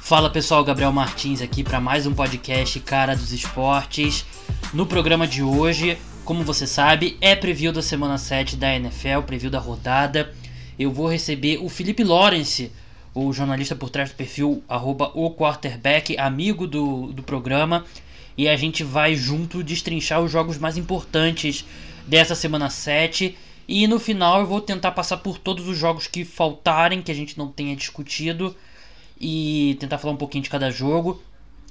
Fala pessoal, Gabriel Martins aqui para mais um podcast Cara dos Esportes. No programa de hoje, como você sabe, é preview da semana 7 da NFL, preview da rodada. Eu vou receber o Felipe Lawrence, o jornalista por trás do perfil arroba o quarterback, amigo do, do programa. E a gente vai junto destrinchar os jogos mais importantes dessa semana 7. E no final eu vou tentar passar por todos os jogos que faltarem, que a gente não tenha discutido e tentar falar um pouquinho de cada jogo.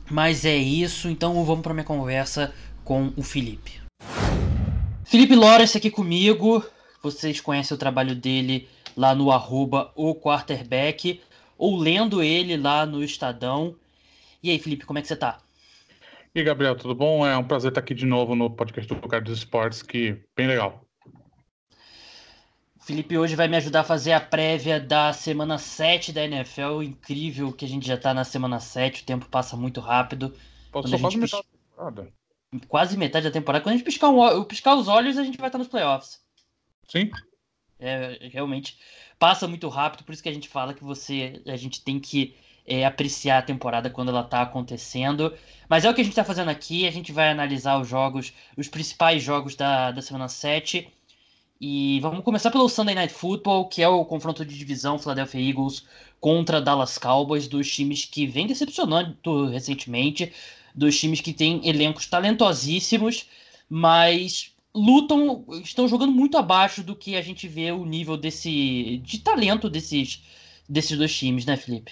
Mas é isso, então vamos para minha conversa com o Felipe. Felipe Lawrence aqui comigo. Vocês conhecem o trabalho dele lá no arroba o quarterback ou lendo ele lá no Estadão. E aí, Felipe, como é que você tá? E aí, Gabriel, tudo bom? É um prazer estar aqui de novo no podcast do Cara dos Esportes, que bem legal. Felipe hoje vai me ajudar a fazer a prévia da semana 7 da NFL. Incrível que a gente já tá na semana 7, o tempo passa muito rápido. Passou quase metade da temporada. Quase metade da temporada. Quando a gente piscar, um... piscar os olhos, a gente vai estar nos playoffs. Sim. É, realmente passa muito rápido, por isso que a gente fala que você a gente tem que é, apreciar a temporada quando ela tá acontecendo. Mas é o que a gente tá fazendo aqui, a gente vai analisar os jogos, os principais jogos da, da semana 7 e vamos começar pelo Sunday Night Football, que é o confronto de divisão Philadelphia Eagles contra Dallas Cowboys, dos times que vem decepcionando recentemente, dos times que têm elencos talentosíssimos, mas lutam, estão jogando muito abaixo do que a gente vê o nível desse de talento desses desses dois times, né, Felipe?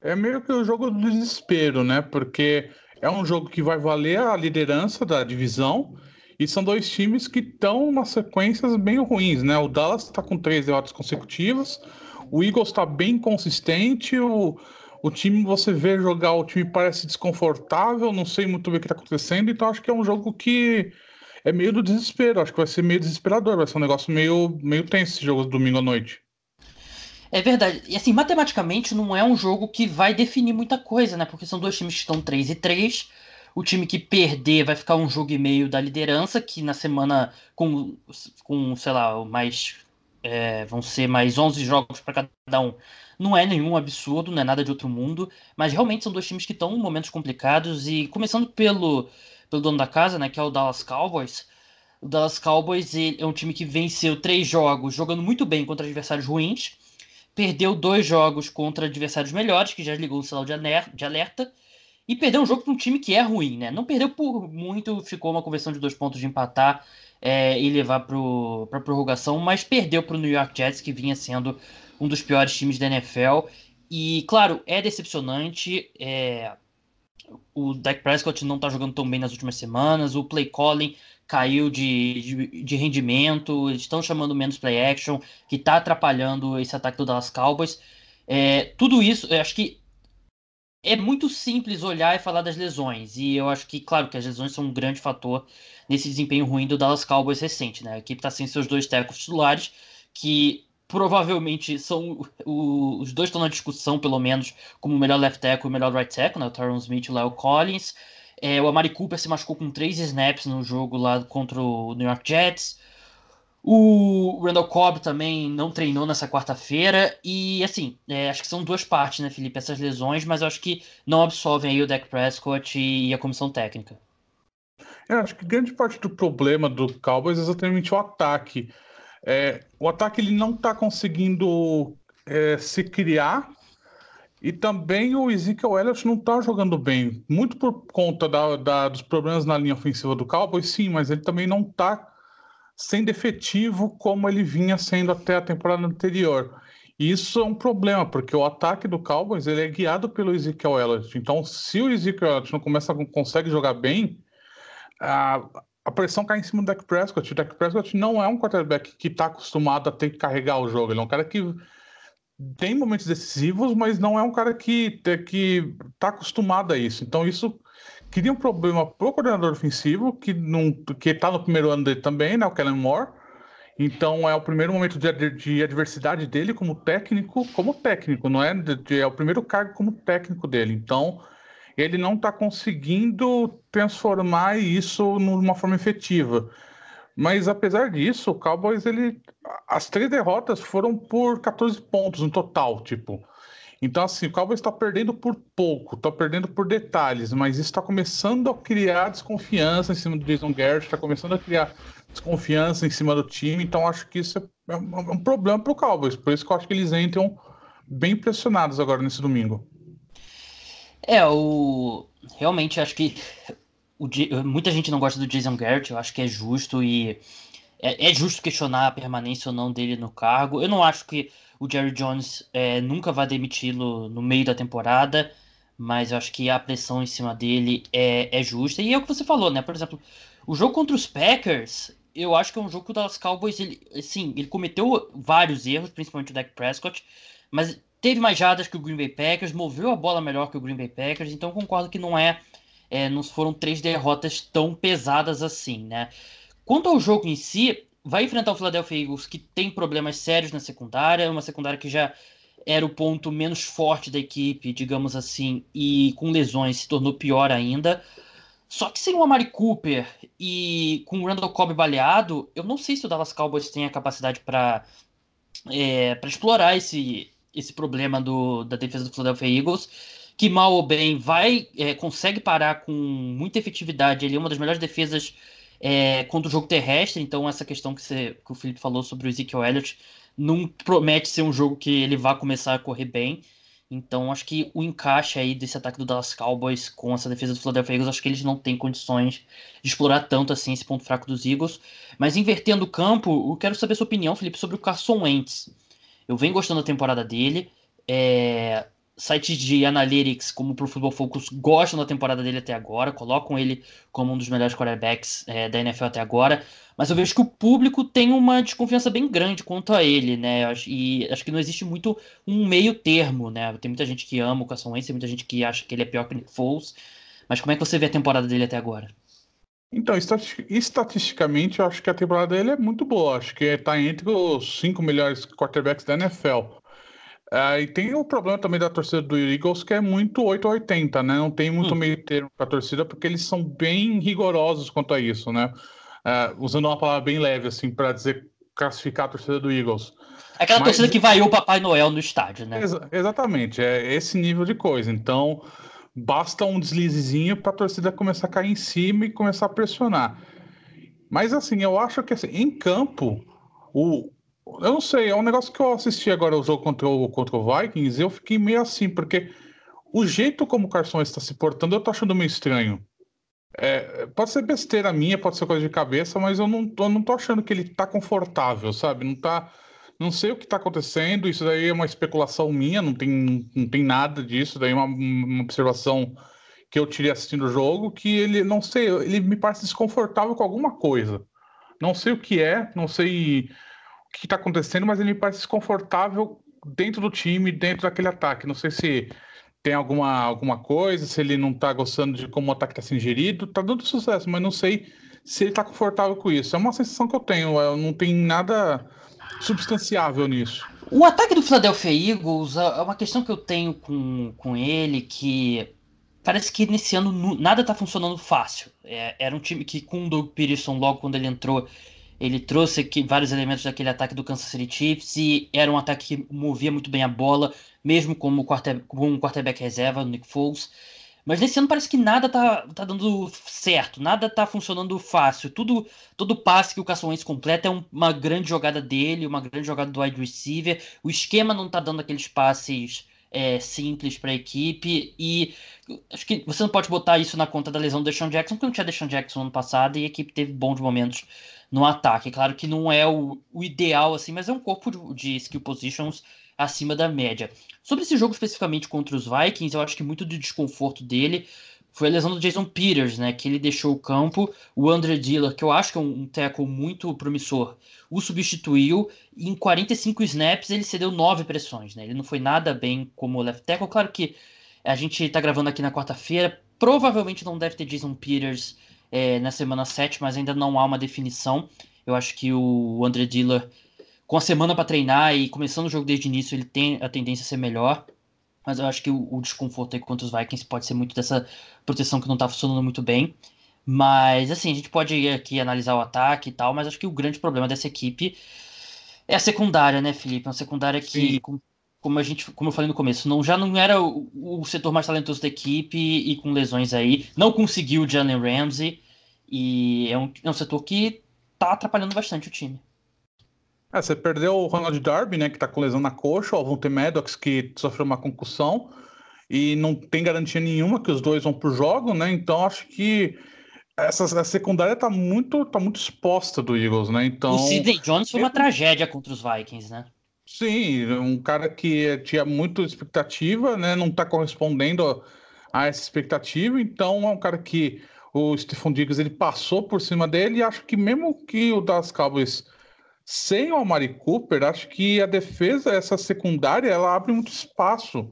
É meio que o jogo do desespero, né? Porque é um jogo que vai valer a liderança da divisão e são dois times que estão nas sequências bem ruins, né? O Dallas está com três derrotas consecutivas, o Eagles está bem consistente, o, o time você vê jogar, o time parece desconfortável, não sei muito bem o que está acontecendo, então acho que é um jogo que é meio do desespero, acho que vai ser meio desesperador, vai ser um negócio meio, meio tenso esse jogo domingo à noite. É verdade. E assim, matematicamente não é um jogo que vai definir muita coisa, né? Porque são dois times que estão 3 e 3 o time que perder vai ficar um jogo e meio da liderança, que na semana com, com sei lá, mais. É, vão ser mais 11 jogos para cada um. Não é nenhum absurdo, não é nada de outro mundo, mas realmente são dois times que estão em momentos complicados. E começando pelo, pelo dono da casa, né, que é o Dallas Cowboys. O Dallas Cowboys é um time que venceu três jogos jogando muito bem contra adversários ruins. Perdeu dois jogos contra adversários melhores, que já ligou o sinal de alerta e perdeu um jogo para um time que é ruim, né? Não perdeu por muito, ficou uma conversão de dois pontos de empatar é, e levar para a prorrogação, mas perdeu para o New York Jets, que vinha sendo um dos piores times da NFL. E, claro, é decepcionante. É... O Dak Prescott não está jogando tão bem nas últimas semanas, o play calling caiu de, de, de rendimento, eles estão chamando menos play action, que está atrapalhando esse ataque do Dallas Cowboys. É, tudo isso, eu acho que é muito simples olhar e falar das lesões. E eu acho que, claro, que as lesões são um grande fator nesse desempenho ruim do Dallas Cowboys recente, né? A equipe está sem seus dois técnicos titulares, que provavelmente são o, os dois estão na discussão, pelo menos, como o melhor left tackle e o melhor right tackle, né? O Tyron Smith e o Leo Collins. É, o Amari Cooper se machucou com três snaps no jogo lá contra o New York Jets. O Randall Cobb também não treinou nessa quarta-feira. E assim, é, acho que são duas partes, né, Felipe? Essas lesões, mas acho que não absolvem aí o Dak Prescott e a comissão técnica. Eu acho que grande parte do problema do Cowboys é exatamente o ataque. É, o ataque ele não está conseguindo é, se criar e também o Ezekiel Elliott não está jogando bem. Muito por conta da, da, dos problemas na linha ofensiva do Cowboys, sim, mas ele também não está sendo efetivo como ele vinha sendo até a temporada anterior. E isso é um problema, porque o ataque do Cowboys ele é guiado pelo Ezekiel Elliott. Então, se o Ezekiel Elliott não começa, consegue jogar bem, a, a pressão cai em cima do Dak Prescott. O Dak Prescott não é um quarterback que está acostumado a ter que carregar o jogo. Ele é um cara que tem momentos decisivos, mas não é um cara que que está acostumado a isso. Então, isso cria um problema pro coordenador ofensivo, que não que está no primeiro ano dele também, né, o Kellen Moore. Então é o primeiro momento de, de adversidade dele como técnico, como técnico, não é? De, é o primeiro cargo como técnico dele. Então ele não está conseguindo transformar isso numa forma efetiva. Mas apesar disso, o Cowboys, ele. As três derrotas foram por 14 pontos no total, tipo. Então, assim, o Cowboys está perdendo por pouco, está perdendo por detalhes, mas está começando a criar desconfiança em cima do Jason Garrett, está começando a criar desconfiança em cima do time, então acho que isso é um, é um problema para o Cowboys, por isso que eu acho que eles entram bem pressionados agora nesse domingo. É, o. Realmente acho que o... muita gente não gosta do Jason Garrett, eu acho que é justo e. É, é justo questionar a permanência ou não dele no cargo. Eu não acho que o Jerry Jones é, nunca vai demiti-lo no meio da temporada, mas eu acho que a pressão em cima dele é, é justa. E é o que você falou, né? Por exemplo, o jogo contra os Packers, eu acho que é um jogo que o Dallas Cowboys, ele, sim, ele cometeu vários erros, principalmente o Dak Prescott, mas teve mais jadas que o Green Bay Packers, moveu a bola melhor que o Green Bay Packers, então concordo que não é, é não foram três derrotas tão pesadas assim, né? Quanto ao jogo em si, vai enfrentar o Philadelphia Eagles, que tem problemas sérios na secundária, uma secundária que já era o ponto menos forte da equipe, digamos assim, e com lesões se tornou pior ainda. Só que sem o Amari Cooper e com o Randall Cobb baleado, eu não sei se o Dallas Cowboys tem a capacidade para é, para explorar esse, esse problema do, da defesa do Philadelphia Eagles, que mal ou bem vai é, consegue parar com muita efetividade. Ele é uma das melhores defesas é, contra o jogo terrestre, então essa questão que, você, que o Felipe falou sobre o Ezekiel Elliott não promete ser um jogo que ele vá começar a correr bem. Então acho que o encaixe aí desse ataque do Dallas Cowboys com essa defesa do Philadelphia Eagles, acho que eles não têm condições de explorar tanto assim esse ponto fraco dos Eagles. Mas invertendo o campo, eu quero saber sua opinião, Felipe, sobre o Carson Wentz. Eu venho gostando da temporada dele. É, sites de analytics como Pro Football Focus gostam da temporada dele até agora, colocam ele como um dos melhores quarterbacks é, da NFL até agora, mas eu vejo que o público tem uma desconfiança bem grande quanto a ele, né? E acho que não existe muito um meio termo, né? Tem muita gente que ama o Carson Wentz, tem muita gente que acha que ele é pior que o Nick Foles, mas como é que você vê a temporada dele até agora? Então, estatisticamente, eu acho que a temporada dele é muito boa. Acho que está entre os cinco melhores quarterbacks da NFL. É, e tem o problema também da torcida do Eagles, que é muito 8 ou 80, né? Não tem muito hum. meio termo para a torcida, porque eles são bem rigorosos quanto a isso, né? É, usando uma palavra bem leve, assim, para dizer classificar a torcida do Eagles. É aquela Mas... torcida que vaiou o Papai Noel no estádio, né? Ex exatamente, é esse nível de coisa. Então, basta um deslizezinho para a torcida começar a cair em cima e começar a pressionar. Mas, assim, eu acho que assim, em campo, o, eu não sei, é um negócio que eu assisti agora o jogo contra o, contra o Vikings e eu fiquei meio assim, porque o jeito como o Carson está se portando eu tô achando meio estranho. É, pode ser besteira minha, pode ser coisa de cabeça, mas eu não, eu não tô achando que ele tá confortável, sabe? Não tá. Não sei o que tá acontecendo, isso daí é uma especulação minha, não tem, não tem nada disso, daí é uma, uma observação que eu tirei assistindo o jogo, que ele, não sei, ele me parece desconfortável com alguma coisa. Não sei o que é, não sei que está acontecendo, mas ele me parece desconfortável dentro do time, dentro daquele ataque. Não sei se tem alguma, alguma coisa, se ele não está gostando de como o ataque está sendo gerido. Está dando sucesso, mas não sei se ele está confortável com isso. É uma sensação que eu tenho, eu não tem nada substanciável nisso. O ataque do Philadelphia Eagles é uma questão que eu tenho com, com ele que parece que nesse ano nada está funcionando fácil. É, era um time que com o Doug Peterson, logo quando ele entrou, ele trouxe aqui vários elementos daquele ataque do Kansas City Chiefs e era um ataque que movia muito bem a bola, mesmo como com um quarterback reserva, o Nick Foles. Mas nesse ano parece que nada tá, tá dando certo, nada tá funcionando fácil. Tudo, todo passe que o Carson Wentz completa é um, uma grande jogada dele, uma grande jogada do wide receiver. O esquema não tá dando aqueles passes é, simples para a equipe. E acho que você não pode botar isso na conta da lesão do Deshaun Jackson, porque não tinha Deshaun Jackson ano passado e a equipe teve bons momentos no ataque. Claro que não é o, o ideal, assim, mas é um corpo de, de, skill positions acima da média. Sobre esse jogo especificamente contra os Vikings, eu acho que muito do desconforto dele foi a lesão do Jason Peters, né? Que ele deixou o campo. O Andre Diller, que eu acho que é um, tackle muito promissor, o substituiu. E em 45 snaps ele cedeu nove pressões, né? Ele não foi nada bem como left tackle. Claro que a gente tá gravando aqui na quarta-feira. Provavelmente não deve ter Jason Peters é, na semana 7, mas ainda não há uma definição. Eu acho que o André Diller, com a semana para treinar e começando o jogo desde o início, ele tem a tendência a ser melhor. Mas eu acho que o, o desconforto aí contra os Vikings pode ser muito dessa proteção que não está funcionando muito bem. Mas, assim, a gente pode aqui analisar o ataque e tal, mas acho que o grande problema dessa equipe é a secundária, né, Felipe? É uma secundária que, como, como, a gente, como eu falei no começo, não, já não era o, o, setor mais talentoso da equipe e com lesões aí. Não conseguiu o Jalen Ramsey e é um, é um setor que tá atrapalhando bastante o time. É, você perdeu o Ronald Darby, né, que tá com lesão na coxa, o Vontae Maddox, que sofreu uma concussão, e não tem garantia nenhuma que os dois vão pro jogo, né? Então acho que essa a secundária tá muito, tá muito exposta do Eagles, né? Então, o Sidney Jones foi uma tragédia contra os Vikings, né? Sim, um cara que tinha muita expectativa, né? Não tá correspondendo a essa expectativa, então é um cara que o Stephon Diggs ele passou por cima dele e acho que mesmo que o das Cowboys sem o Amari Cooper, acho que a defesa, essa secundária, ela abre muito espaço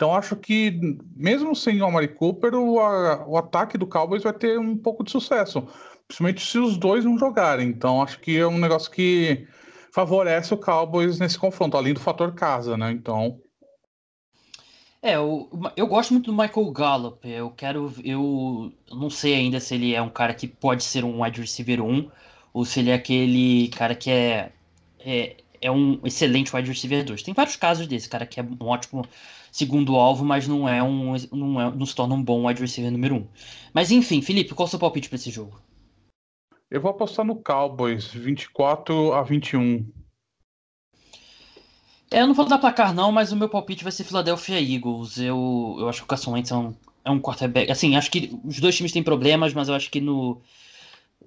então acho que mesmo sem o Amari Cooper, o, a, o ataque do Cowboys vai ter um pouco de sucesso, principalmente se os dois não jogarem. Então acho que é um negócio que favorece o Cowboys nesse confronto, além do fator casa, né? Então é, eu, eu gosto muito do Michael Gallup. Eu quero. Eu não sei ainda se ele é um cara que pode ser um wide receiver 1 ou se ele é aquele cara que é, é, é um excelente wide receiver 2. Tem vários casos desse, cara que é um ótimo segundo alvo, mas não é um não, é, não se torna um bom wide receiver número um. Mas enfim, Felipe, qual é o seu palpite para esse jogo? Eu vou apostar no Cowboys, 24 a 21. É, eu não vou dar placar não, mas o meu palpite vai ser Philadelphia Eagles. Eu, eu acho que o Carson Wentz é um, é um quarterback. Assim, acho que os dois times têm problemas, mas eu acho que no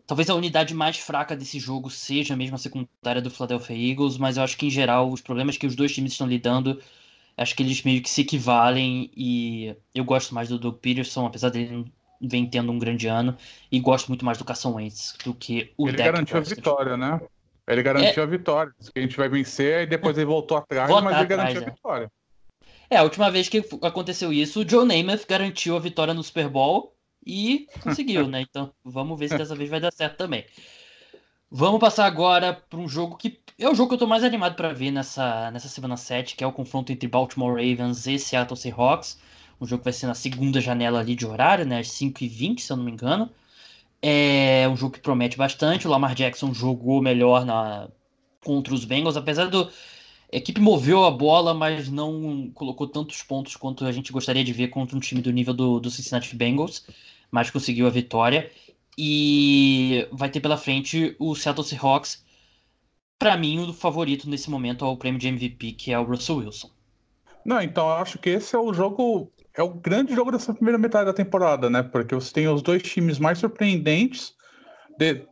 talvez a unidade mais fraca desse jogo seja mesmo a secundária do Philadelphia Eagles, mas eu acho que em geral os problemas que os dois times estão lidando Acho que eles meio que se equivalem e eu gosto mais do Doug Peterson, apesar dele não vem tendo um grande ano, e gosto muito mais do Carson Wentz do que o Ele garantiu Prescott. a vitória, né? Ele garantiu é... a vitória. Que a gente vai vencer e depois ele voltou atrás, Voltar mas ele garantiu é. a vitória. É, a última vez que aconteceu isso, o Joe Namath garantiu a vitória no Super Bowl e conseguiu, né? Então vamos ver se dessa vez vai dar certo também. Vamos passar agora para um jogo que é o jogo que eu estou mais animado para ver nessa, nessa semana 7, que é o confronto entre Baltimore Ravens e Seattle Seahawks. Um jogo que vai ser na segunda janela ali de horário, né? Às 5h20, se eu não me engano. É um jogo que promete bastante. O Lamar Jackson jogou melhor na, contra os Bengals, apesar do. A equipe moveu a bola, mas não colocou tantos pontos quanto a gente gostaria de ver contra um time do nível do, do Cincinnati Bengals, mas conseguiu a vitória. E vai ter pela frente o Seattle Seahawks. Para mim, o favorito nesse momento é o prêmio de MVP, que é o Russell Wilson. Não, então eu acho que esse é o jogo, é o grande jogo dessa primeira metade da temporada, né? Porque você tem os dois times mais surpreendentes.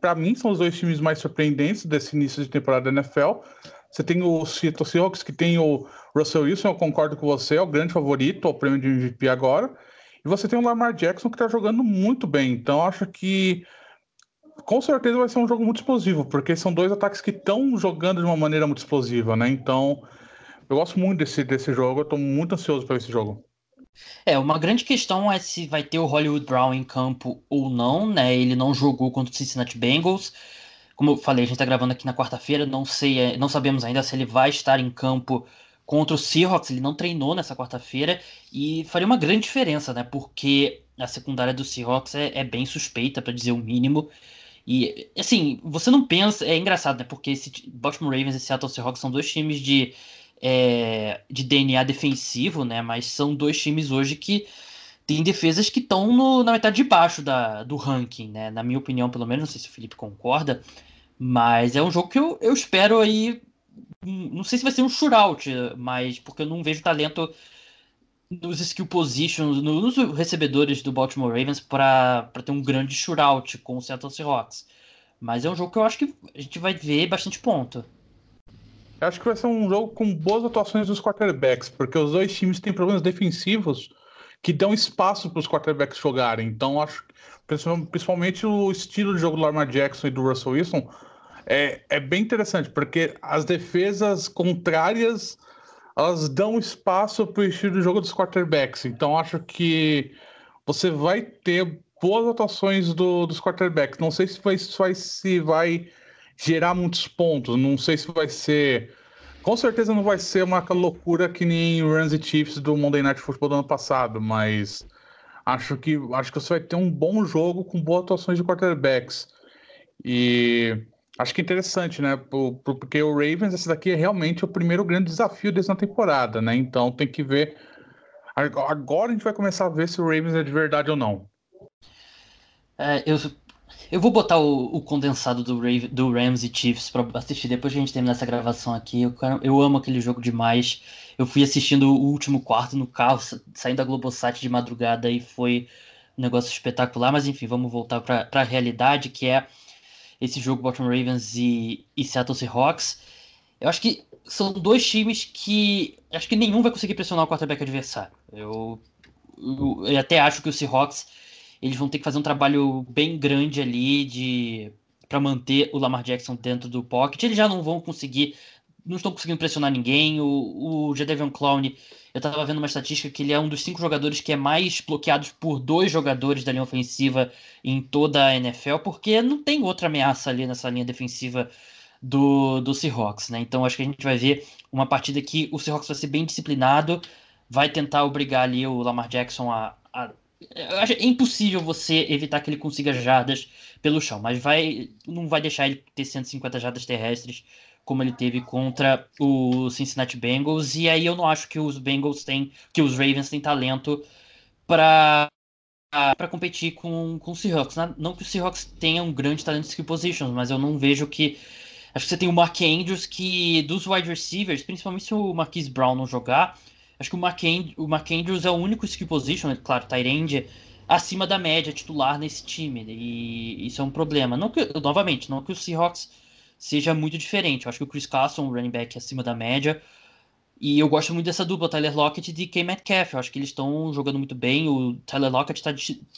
Para mim, são os dois times mais surpreendentes desse início de temporada da NFL. Você tem o Seattle Seahawks, que tem o Russell Wilson, eu concordo com você, é o grande favorito ao prêmio de MVP agora. E você tem o Lamar Jackson que está jogando muito bem. Então acho que com certeza vai ser um jogo muito explosivo, porque são dois ataques que estão jogando de uma maneira muito explosiva, né? Então eu gosto muito desse, desse jogo, eu estou muito ansioso para esse jogo. É, uma grande questão é se vai ter o Hollywood Brown em campo ou não, né? Ele não jogou contra o Cincinnati Bengals. Como eu falei, a gente está gravando aqui na quarta-feira, não sei, é, não sabemos ainda se ele vai estar em campo contra o Seahawks, ele não treinou nessa quarta-feira e faria uma grande diferença, né? Porque a secundária do Seahawks é, é bem suspeita, para dizer o mínimo. E, assim, você não pensa. É engraçado, né? Porque esse Baltimore Ravens e Seattle Seahawks são dois times de, é, de DNA defensivo, né? Mas são dois times hoje que têm defesas que estão na metade de baixo da, do ranking, né? Na minha opinião, pelo menos, não sei se o Felipe concorda. Mas é um jogo que eu, eu espero aí não sei se vai ser um shootout, mas porque eu não vejo talento nos skill positions, nos recebedores do Baltimore Ravens para ter um grande shootout com o Seattle Seahawks. Mas é um jogo que eu acho que a gente vai ver bastante ponto. Eu acho que vai ser um jogo com boas atuações dos quarterbacks, porque os dois times têm problemas defensivos que dão espaço para os quarterbacks jogarem. Então, acho principalmente o estilo de jogo do Lamar Jackson e do Russell Wilson é, é bem interessante, porque as defesas contrárias elas dão espaço para o estilo de jogo dos quarterbacks. Então acho que você vai ter boas atuações do, dos quarterbacks. Não sei se vai, se vai, se vai gerar muitos pontos. Não sei se vai ser. Com certeza não vai ser uma loucura que nem Rams e Chiefs do Monday Night Football do ano passado, mas Acho que, acho que você vai ter um bom jogo com boas atuações de quarterbacks. E acho que é interessante, né? Porque o Ravens, esse daqui é realmente o primeiro grande desafio dessa temporada, né? Então tem que ver. Agora a gente vai começar a ver se o Ravens é de verdade ou não. É, eu, eu vou botar o, o condensado do, Rave, do Rams e Chiefs para assistir depois que a gente terminar essa gravação aqui. Eu, eu amo aquele jogo demais. Eu fui assistindo o último quarto no carro, saindo da Globosat de madrugada e foi um negócio espetacular. Mas enfim, vamos voltar para a realidade, que é esse jogo Baltimore Ravens e, e Seattle Seahawks. Eu acho que são dois times que acho que nenhum vai conseguir pressionar o quarterback adversário. Eu, eu, eu até acho que o Seahawks eles vão ter que fazer um trabalho bem grande ali de para manter o Lamar Jackson dentro do pocket. Eles já não vão conseguir, não estão conseguindo pressionar ninguém. O, o Jadavion Clown, eu estava vendo uma estatística que ele é um dos cinco jogadores que é mais bloqueados por dois jogadores da linha ofensiva em toda a NFL, porque não tem outra ameaça ali nessa linha defensiva do, do Seahawks, né? Então acho que a gente vai ver uma partida que o Seahawks vai ser bem disciplinado, vai tentar obrigar ali o Lamar Jackson a, a é impossível você evitar que ele consiga jardas pelo chão, mas vai não vai deixar ele ter 150 jardas terrestres como ele teve contra o Cincinnati Bengals. E aí eu não acho que os Bengals têm, que os Ravens têm talento para para competir com, com o Seahawks. Não que o Seahawks tenha um grande talento de skill positions, mas eu não vejo que. Acho que você tem o Mark Andrews que, dos wide receivers, principalmente se o Marquise Brown não jogar, Acho que o Mark, And o é o único skill position, né, claro, Tyrande, acima da média titular nesse time. E isso é um problema. Não que, novamente, não que o Seahawks seja muito diferente. Eu acho que o Chris Carson, o running back, é acima da média. E eu gosto muito dessa dupla, Tyler Lockett e DK Metcalf. Eu acho que eles estão jogando muito bem. O Tyler Lockett está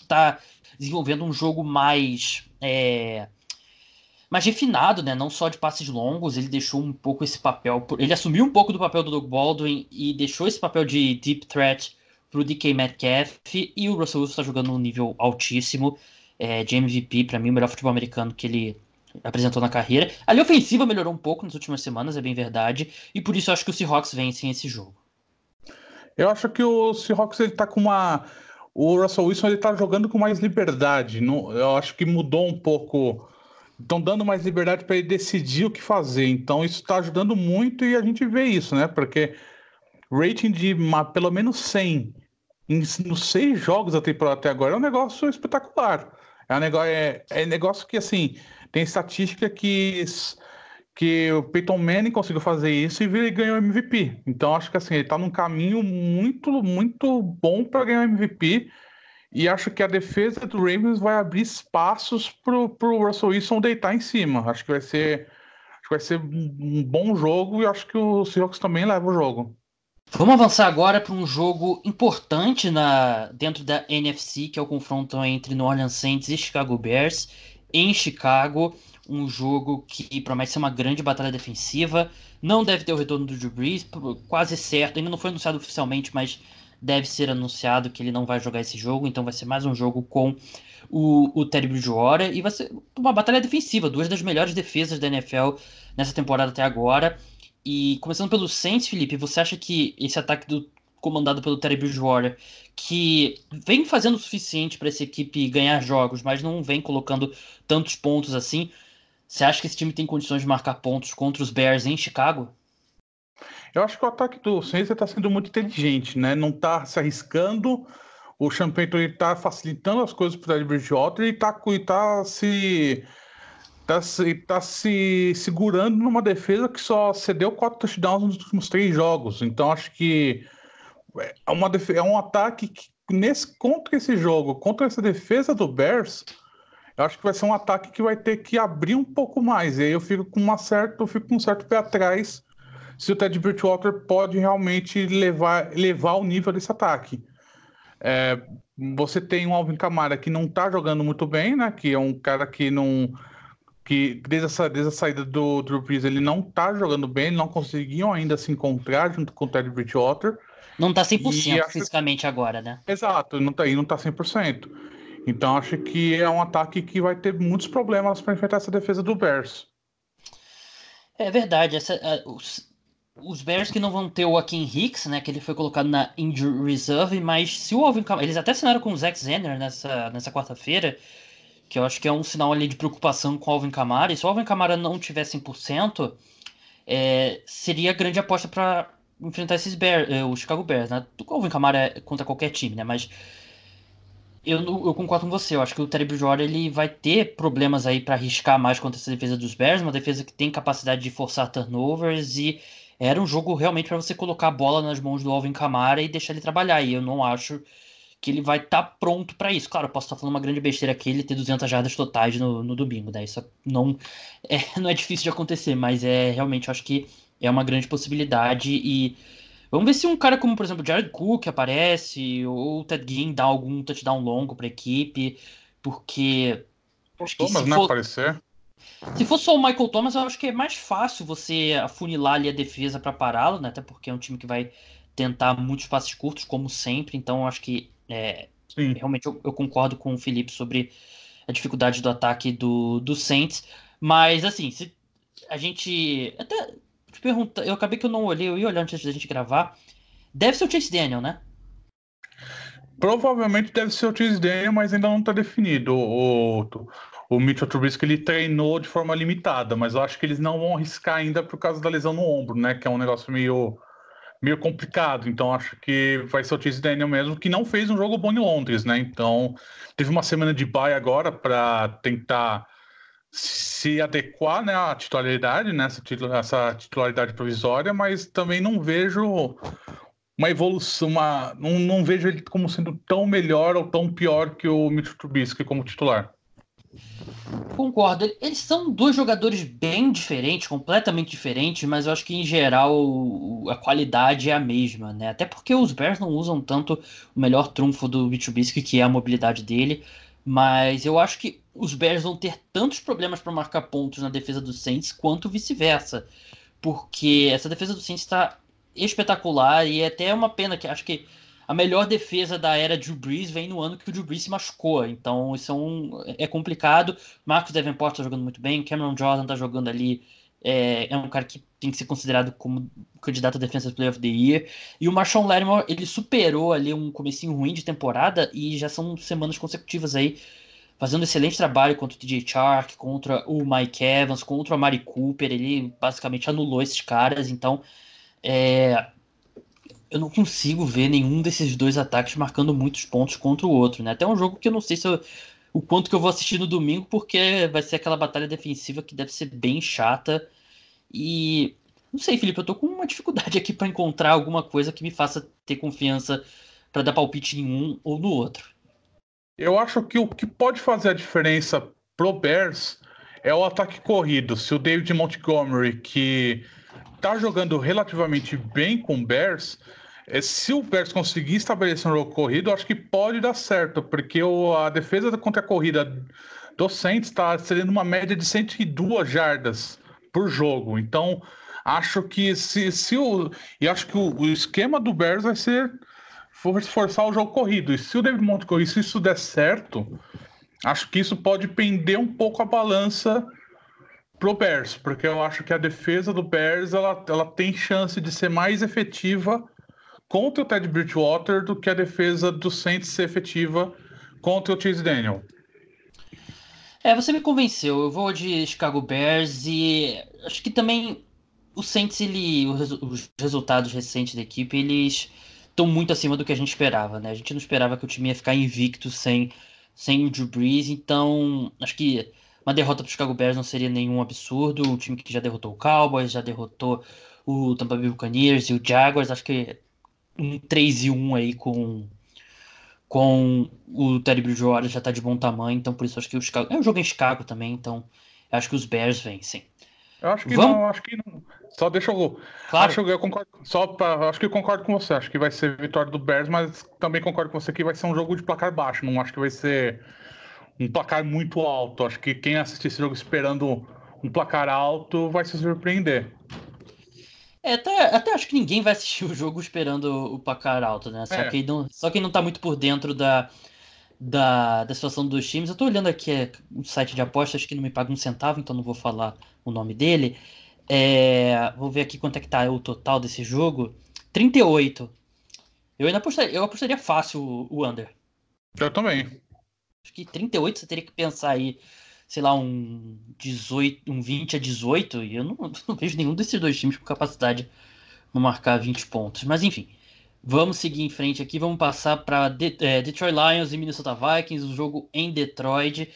tá desenvolvendo um jogo mais. É, mais refinado, né? Não só de passes longos, ele deixou um pouco esse papel. Ele assumiu um pouco do papel do Doug Baldwin e deixou esse papel de deep threat pro DK Metcalf. E o Russell Wilson está jogando um nível altíssimo é, de MVP, para mim, o melhor futebol americano que ele apresentou na carreira. A linha ofensiva melhorou um pouco nas últimas semanas, é bem verdade. E por isso eu acho que o Seahawks vencem esse jogo. Eu acho que o Seahawks ele tá com uma. O Russell Wilson ele tá jogando com mais liberdade. Eu acho que mudou um pouco estão dando mais liberdade para ele decidir o que fazer. Então isso está ajudando muito e a gente vê isso, né? Porque rating de pelo menos 100 em, nos seis jogos da temporada até agora é um negócio espetacular. É um negócio, é, é negócio que, assim, tem estatística que, que o Peyton Manning conseguiu fazer isso e ganhou MVP. Então, acho que, assim, ele está num caminho muito, muito bom para ganhar MVP. E acho que a defesa do Ravens vai abrir espaços pro, pro Russell Wilson deitar em cima. Acho que vai ser, acho que vai ser um bom jogo e acho que o Seahawks também leva o jogo. Vamos avançar agora para um jogo importante na dentro da NFC, que é o confronto entre New Orleans Saints e Chicago Bears em Chicago. Um jogo que promete ser uma grande batalha defensiva. Não deve ter o retorno do Drew Brees, quase certo. Ainda não foi anunciado oficialmente, mas deve ser anunciado que ele não vai jogar esse jogo, então vai ser mais um jogo com o, o Terry Bridgewater e vai ser uma batalha defensiva, duas das melhores defesas da NFL nessa temporada até agora. E começando pelo Saints, Felipe, você acha que esse ataque do comandado pelo Terry Bridgewater, que vem fazendo o suficiente para essa equipe ganhar jogos, mas não vem colocando tantos pontos assim, você acha que esse time tem condições de marcar pontos contra os Bears em Chicago? Eu acho que o ataque do Saints está sendo muito inteligente, né? Não está se arriscando. O Champeyton está facilitando as coisas para o Bridgewater e está tá se tá se, tá se segurando numa defesa que só cedeu quatro touchdowns nos últimos três jogos. Então acho que é, uma é um ataque que nesse contra esse jogo, contra essa defesa do Bears, eu acho que vai ser um ataque que vai ter que abrir um pouco mais. E aí eu fico com uma certa, eu fico com um certo pé atrás se o Ted Bridgewater pode realmente levar, levar o nível desse ataque. É, você tem um Alvin Kamara que não está jogando muito bem, né? Que é um cara que não. que desde a, desde a saída do Drew Brees ele não está jogando bem, não conseguiam ainda se encontrar junto com o Ted Bridgewater. Não está 100% acho... fisicamente agora, né? Exato, não está não tá 100%. Então acho que é um ataque que vai ter muitos problemas para enfrentar essa defesa do Bears. É verdade, essa, os Bears que não vão ter o Akin Hicks, né? Que ele foi colocado na Injury Reserve, mas se o Alvin Kamara. Eles até assinaram com o Zack Zenner nessa, nessa quarta-feira, que eu acho que é um sinal ali de preocupação com o Alvin Kamara. E se o Alvin Kamara não tiver 100%, é, seria grande aposta para enfrentar esses Bears, é, o Chicago Bears, né? O Alvin Kamara é contra qualquer time, né? Mas eu, eu concordo com você. Eu acho que o Terry Bridgewater ele vai ter problemas aí para arriscar mais contra essa defesa dos Bears, uma defesa que tem capacidade de forçar turnovers e era um jogo realmente para você colocar a bola nas mãos do Alvin Kamara e deixar ele trabalhar. E eu não acho que ele vai estar tá pronto para isso. Claro, eu posso estar tá falando uma grande besteira aqui, ele ter 200 jardas totais no, no domingo, né? Isso não é, não é difícil de acontecer, mas é realmente, eu acho que é uma grande possibilidade e vamos ver se um cara como, por exemplo, Jared Cook aparece ou o Ted Ginn dá algum touchdown longo para a equipe, porque acho que Thomas, se né, for... aparecer. Se for só o Michael Thomas, eu acho que é mais fácil você afunilar ali a defesa para pará-lo, né? Até porque é um time que vai tentar muitos passes curtos, como sempre. Então, eu acho que é, realmente eu, eu, concordo com o Felipe sobre a dificuldade do ataque do, do Saints. Mas, assim, se a gente. Até te pergunta, eu acabei que eu não olhei, eu ia olhar antes da gente gravar. Deve ser o Chase Daniel, né? Provavelmente deve ser o Chase Daniel, mas ainda não está definido. O, o Mitchell Trubisky ele treinou de forma limitada, mas eu acho que eles não vão arriscar ainda por causa da lesão no ombro, né? Que é um negócio meio, meio complicado. Então acho que vai ser o Chase Daniel mesmo, que não fez um jogo bom em Londres, né? Então teve uma semana de bye agora para tentar se adequar né, à titularidade, né, essa titularidade provisória, mas também não vejo uma evolução, uma, não, não vejo ele como sendo tão melhor ou tão pior que o Mitchell Trubisky como titular. Concordo. Eles são dois jogadores bem diferentes, completamente diferentes, mas eu acho que em geral a qualidade é a mesma, né? Até porque os Bears não usam tanto o melhor trunfo do Mitsubishi, que é a mobilidade dele, mas eu acho que os Bears vão ter tantos problemas para marcar pontos na defesa do Saints quanto vice-versa, porque essa defesa do Saints está espetacular e é até uma pena que acho que a melhor defesa da era Drew Brees vem no ano que o Drew Brees se machucou. Então isso é, um, é complicado. Marcos Davenport está jogando muito bem. Cameron Jordan está jogando ali. É, é, um cara que tem que ser considerado como candidato a Defensive Player of the Year. E o Marshawn Lattimore, ele superou ali um comecinho ruim de temporada e já são semanas consecutivas aí fazendo excelente trabalho contra o TJ Chark, contra o Mike Evans, contra o Mari Cooper. Ele basicamente anulou esses caras. Então, é, eu não consigo ver nenhum desses dois ataques marcando muitos pontos contra o outro, né? Até um jogo que eu não sei se eu, o quanto que eu vou assistir no domingo, porque vai ser aquela batalha defensiva que deve ser bem chata. E não sei, Felipe, eu tô com uma dificuldade aqui para encontrar alguma coisa que me faça ter confiança para dar palpite em um ou no outro. Eu acho que o que pode fazer a diferença pro Bears é o ataque corrido. Se o David Montgomery, que tá jogando relativamente bem com o Bears, se o Bears conseguir estabelecer um jogo corrido, acho que pode dar certo, porque o, a defesa contra a corrida do Saints está sendo uma média de 102 jardas por jogo. Então, acho que se, se o. E acho que o, o esquema do Bears vai ser forçar o jogo corrido. E se o David Montgomery, se isso der certo, acho que isso pode pender um pouco a balança pro Bears, porque eu acho que a defesa do Bears ela, ela tem chance de ser mais efetiva contra o Ted Bridgewater do que a defesa do Saints ser efetiva contra o Chase Daniel. É, você me convenceu. Eu vou de Chicago Bears e acho que também o Saints, ele, os resultados recentes da equipe, eles estão muito acima do que a gente esperava, né? A gente não esperava que o time ia ficar invicto sem, sem o Drew Brees, então acho que uma derrota para o Chicago Bears não seria nenhum absurdo. Um time que já derrotou o Cowboys, já derrotou o Tampa Bay Buccaneers e o Jaguars, acho que um 3 e 1 aí com com o Teddy Bridgewater já tá de bom tamanho, então por isso acho que o Chicago. É um jogo em Chicago também, então acho que os Bears vencem. Eu acho que Vamos? não, acho que não. Só deixa eu. Claro. Acho eu concordo. Só pra, acho que eu concordo com você. Acho que vai ser vitória do Bears, mas também concordo com você que vai ser um jogo de placar baixo. Não acho que vai ser um placar muito alto. Acho que quem assistir esse jogo esperando um placar alto vai se surpreender. É, até, até acho que ninguém vai assistir o jogo esperando o placar alto, né? Só, é. quem, não, só quem não tá muito por dentro da, da, da situação dos times. Eu tô olhando aqui é, um site de apostas que não me paga um centavo, então não vou falar o nome dele. É, vou ver aqui quanto é que tá o total desse jogo. 38. Eu ainda apostaria, eu apostaria fácil o, o under. Eu também. Acho que 38 você teria que pensar aí, sei lá, um 18, um 20 a 18, e eu não, não vejo nenhum desses dois times com capacidade de marcar 20 pontos. Mas enfim, vamos seguir em frente aqui, vamos passar para De é, Detroit Lions e Minnesota Vikings, um jogo em Detroit.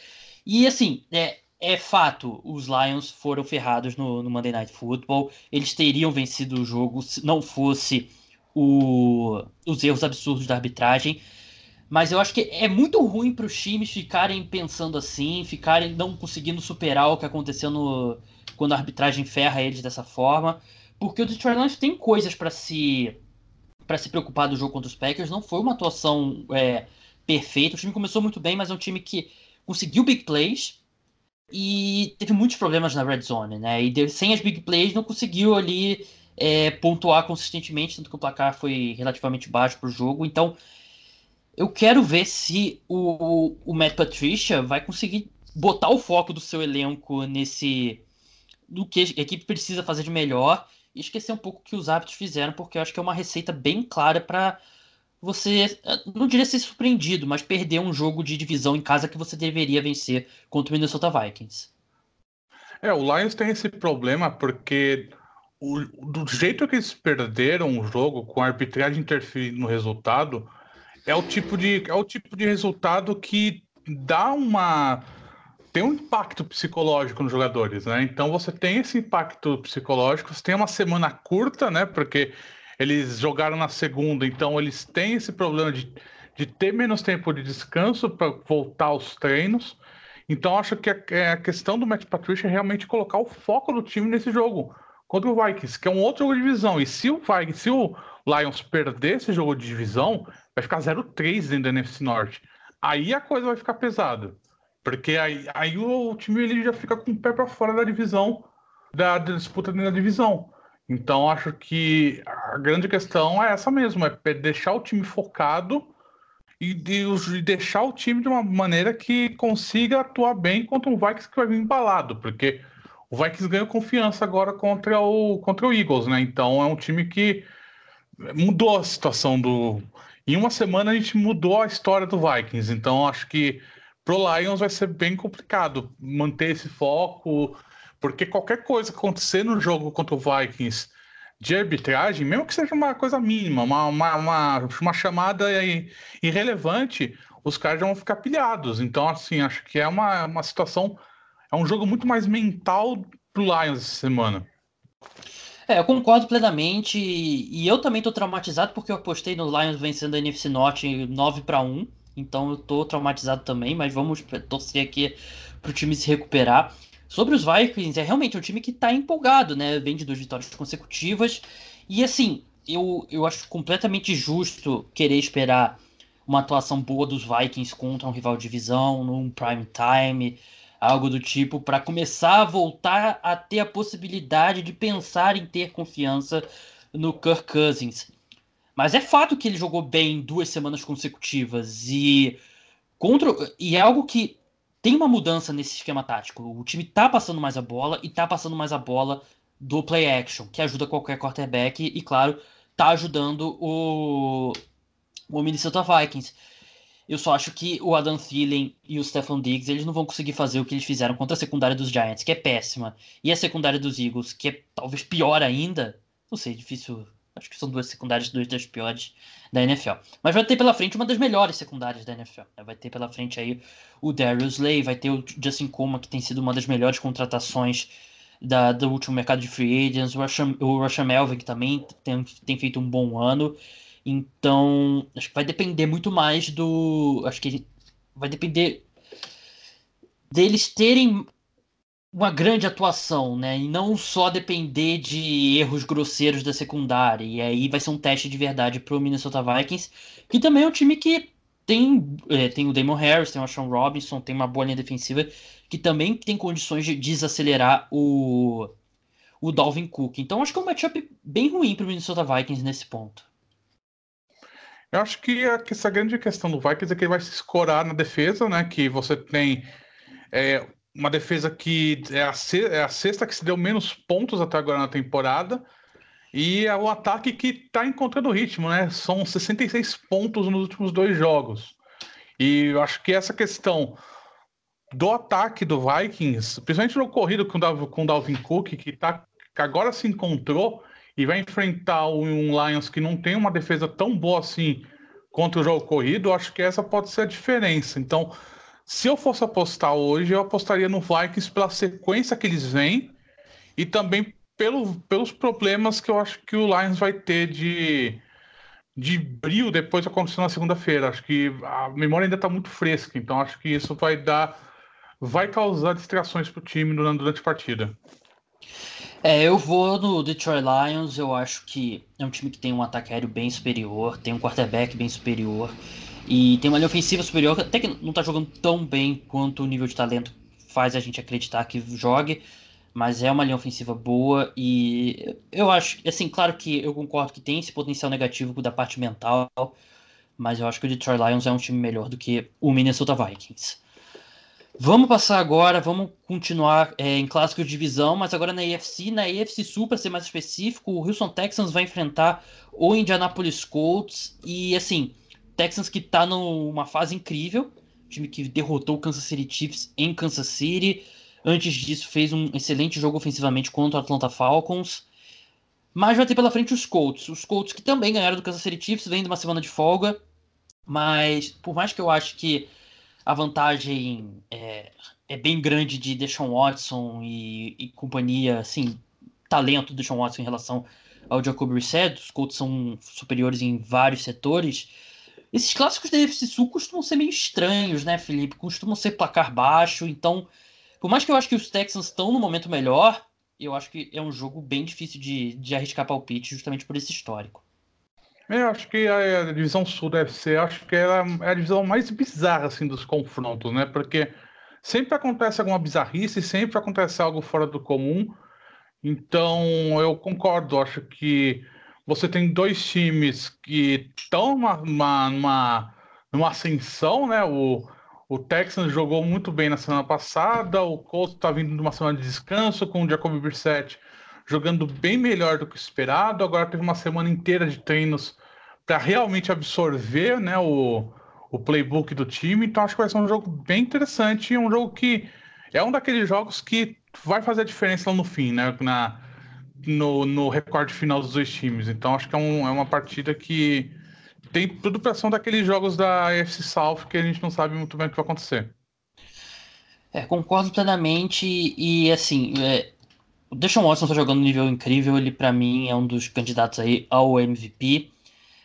E assim, é, é fato, os Lions foram ferrados no, no, Monday Night Football. Eles teriam vencido o jogo se não fosse o, os erros absurdos da arbitragem. Mas eu acho que é muito ruim para os times ficarem pensando assim, ficarem não conseguindo superar o que aconteceu no, quando a arbitragem ferra eles dessa forma. Porque o Detroit Lions tem coisas para se para se preocupar do jogo contra os Packers. Não foi uma atuação é, perfeita. O time começou muito bem, mas é um time que conseguiu big plays e teve muitos problemas na red zone, né? E sem as big plays não conseguiu ali é, pontuar consistentemente, tanto que o placar foi relativamente baixo para o jogo. Então eu quero ver se o, o Matt Patricia vai conseguir botar o foco do seu elenco nesse. do que a equipe precisa fazer de melhor e esquecer um pouco o que os hábitos fizeram, porque eu acho que é uma receita bem clara para você, não diria ser surpreendido, mas perder um jogo de divisão em casa que você deveria vencer contra o Minnesota Vikings. É, o Lions tem esse problema porque o, do jeito que eles perderam o jogo, com a arbitragem interferindo no resultado, é o tipo de, é o tipo de resultado que dá uma. tem um impacto psicológico nos jogadores, né? Então você tem esse impacto psicológico, você tem uma semana curta, né? Porque eles jogaram na segunda, então eles têm esse problema de, de ter menos tempo de descanso para voltar aos treinos. Então acho que a, é, a questão do Matt Patricia é realmente colocar o foco do time nesse jogo contra o Vikings, que é um outro jogo de divisão. E se o Vikings, se o Lions perder esse jogo de divisão, vai ficar 0-3 dentro da NFC Norte. Aí a coisa vai ficar pesada. Porque aí, aí o time ele já fica com o pé para fora da divisão, da, da, disputa dentro da divisão. Então acho que a grande questão é essa mesmo, é deixar o time focado e, de, deixar o time de uma maneira que consiga atuar bem contra um Vikings que vai vir embalado, porque o Vikings ganhou confiança agora contra o, contra o Eagles, né? Então é um time que mudou a situação do, em uma semana a gente mudou a história do Vikings, então acho que pro Lions vai ser bem complicado manter esse foco, porque qualquer coisa acontecer no jogo contra o Vikings de arbitragem, mesmo que seja uma coisa mínima, uma, uma, uma, uma chamada irrelevante, os caras já vão ficar pilhados. Então, assim, acho que é uma, uma situação, é um jogo muito mais mental pro Lions essa semana. É, eu concordo plenamente. E eu também tô traumatizado porque eu apostei no Lions vencendo a NFC Norte 9 para 1. Então eu tô traumatizado também, mas vamos torcer aqui pro time se recuperar. Sobre os Vikings, é realmente um time que tá empolgado, né? Vem de duas vitórias consecutivas. E assim, eu, eu acho completamente justo querer esperar uma atuação boa dos Vikings contra um rival de divisão, num prime time algo do tipo, para começar a voltar a ter a possibilidade de pensar em ter confiança no Kirk Cousins. Mas é fato que ele jogou bem duas semanas consecutivas e contra e é algo que tem uma mudança nesse esquema tático. O time tá passando mais a bola e tá passando mais a bola do play action, que ajuda qualquer quarterback e claro, tá ajudando o o Minnesota Vikings. Eu só acho que o Adam Thielen e o Stefan Diggs, eles não vão conseguir fazer o que eles fizeram contra a secundária dos Giants, que é péssima, e a secundária dos Eagles, que é talvez pior ainda. Não sei, difícil. Acho que são duas secundárias, duas das piores da NFL. Mas vai ter pela frente uma das melhores secundárias da NFL. Né? Vai ter pela frente aí o Darius Lay, vai ter o Justin Coma, que tem sido uma das melhores contratações da, do último mercado de free agents, o Russian, o Melvin, que também tem, tem feito um bom ano. Então, acho que vai depender muito mais do. Acho que vai depender deles terem uma grande atuação, né? E não só depender de erros grosseiros da secundária. E aí vai ser um teste de verdade pro Minnesota Vikings, que também é um time que tem, é, tem o Damon Harris, tem o Sean Robinson, tem uma boa linha defensiva, que também tem condições de desacelerar o, o Dalvin Cook. Então acho que é um matchup bem ruim pro Minnesota Vikings nesse ponto. Eu acho que, essa grande questão do Vikings é que ele vai se escorar na defesa, né? Que você tem é, uma defesa que é a, é a sexta que se deu menos pontos até agora na temporada. E é o ataque que está encontrando ritmo, né? São 66 pontos nos últimos dois jogos. E eu acho que essa questão do ataque do Vikings, principalmente no corrido com o Dalvin Cook, que, tá, que agora se encontrou e vai enfrentar um Lions que não tem uma defesa tão boa assim contra o jogo corrido, acho que essa pode ser a diferença. Então, se eu fosse apostar hoje, eu apostaria no Vikings pela sequência que eles vêm e também pelo, pelos problemas que eu acho que o Lions vai ter de, de brilho depois que aconteceu na segunda-feira. Acho que a memória ainda está muito fresca, então acho que isso vai dar. vai causar distrações para o time durante a partida. É, eu vou no Detroit Lions. Eu acho que é um time que tem um ataque aéreo bem superior, tem um quarterback bem superior. E tem uma linha ofensiva superior, até que não tá jogando tão bem quanto o nível de talento faz a gente acreditar que jogue, mas é uma linha ofensiva boa e eu acho, assim, claro que eu concordo que tem esse potencial negativo da parte mental, mas eu acho que o Detroit Lions é um time melhor do que o Minnesota Vikings. Vamos passar agora, vamos continuar é, em clássicos de divisão, mas agora na AFC, na AFC Sul, para ser mais específico, o Houston Texans vai enfrentar o Indianapolis Colts e assim, Texans que tá numa fase incrível, time que derrotou o Kansas City Chiefs em Kansas City. Antes disso, fez um excelente jogo ofensivamente contra o Atlanta Falcons. Mas vai ter pela frente os Colts. Os Colts que também ganharam do Kansas City Chiefs, vem de uma semana de folga. Mas por mais que eu acho que a vantagem é, é bem grande de Deshaun Watson e, e companhia, assim, talento do Deshaun Watson em relação ao Jacob Brissett, os Colts são superiores em vários setores esses clássicos da UFC Sul costumam ser meio estranhos, né, Felipe? Costumam ser placar baixo, então, por mais que eu acho que os Texans estão no momento melhor, eu acho que é um jogo bem difícil de, de arriscar palpite, justamente por esse histórico. Eu acho que a, divisão sul da UFC, acho que ela é a divisão mais bizarra assim dos confrontos, né? Porque sempre acontece alguma bizarrice, sempre acontece algo fora do comum. Então, eu concordo, acho que você tem dois times que estão numa, numa, numa ascensão, né? O, o Texans jogou muito bem na semana passada, o Colts está vindo de uma semana de descanso com o Jacoby Brissett jogando bem melhor do que esperado. Agora teve uma semana inteira de treinos para realmente absorver né, o, o playbook do time. Então acho que vai ser um jogo bem interessante, um jogo que é um daqueles jogos que vai fazer a diferença lá no fim, né? Na, no, no recorde final dos dois times. Então acho que é, um, é uma partida que tem tudo pressão daqueles jogos da AFC South que a gente não sabe muito bem o que vai acontecer. É, concordo plenamente e assim, é, o Deshaun Watson está jogando um nível incrível, ele para mim é um dos candidatos aí ao MVP.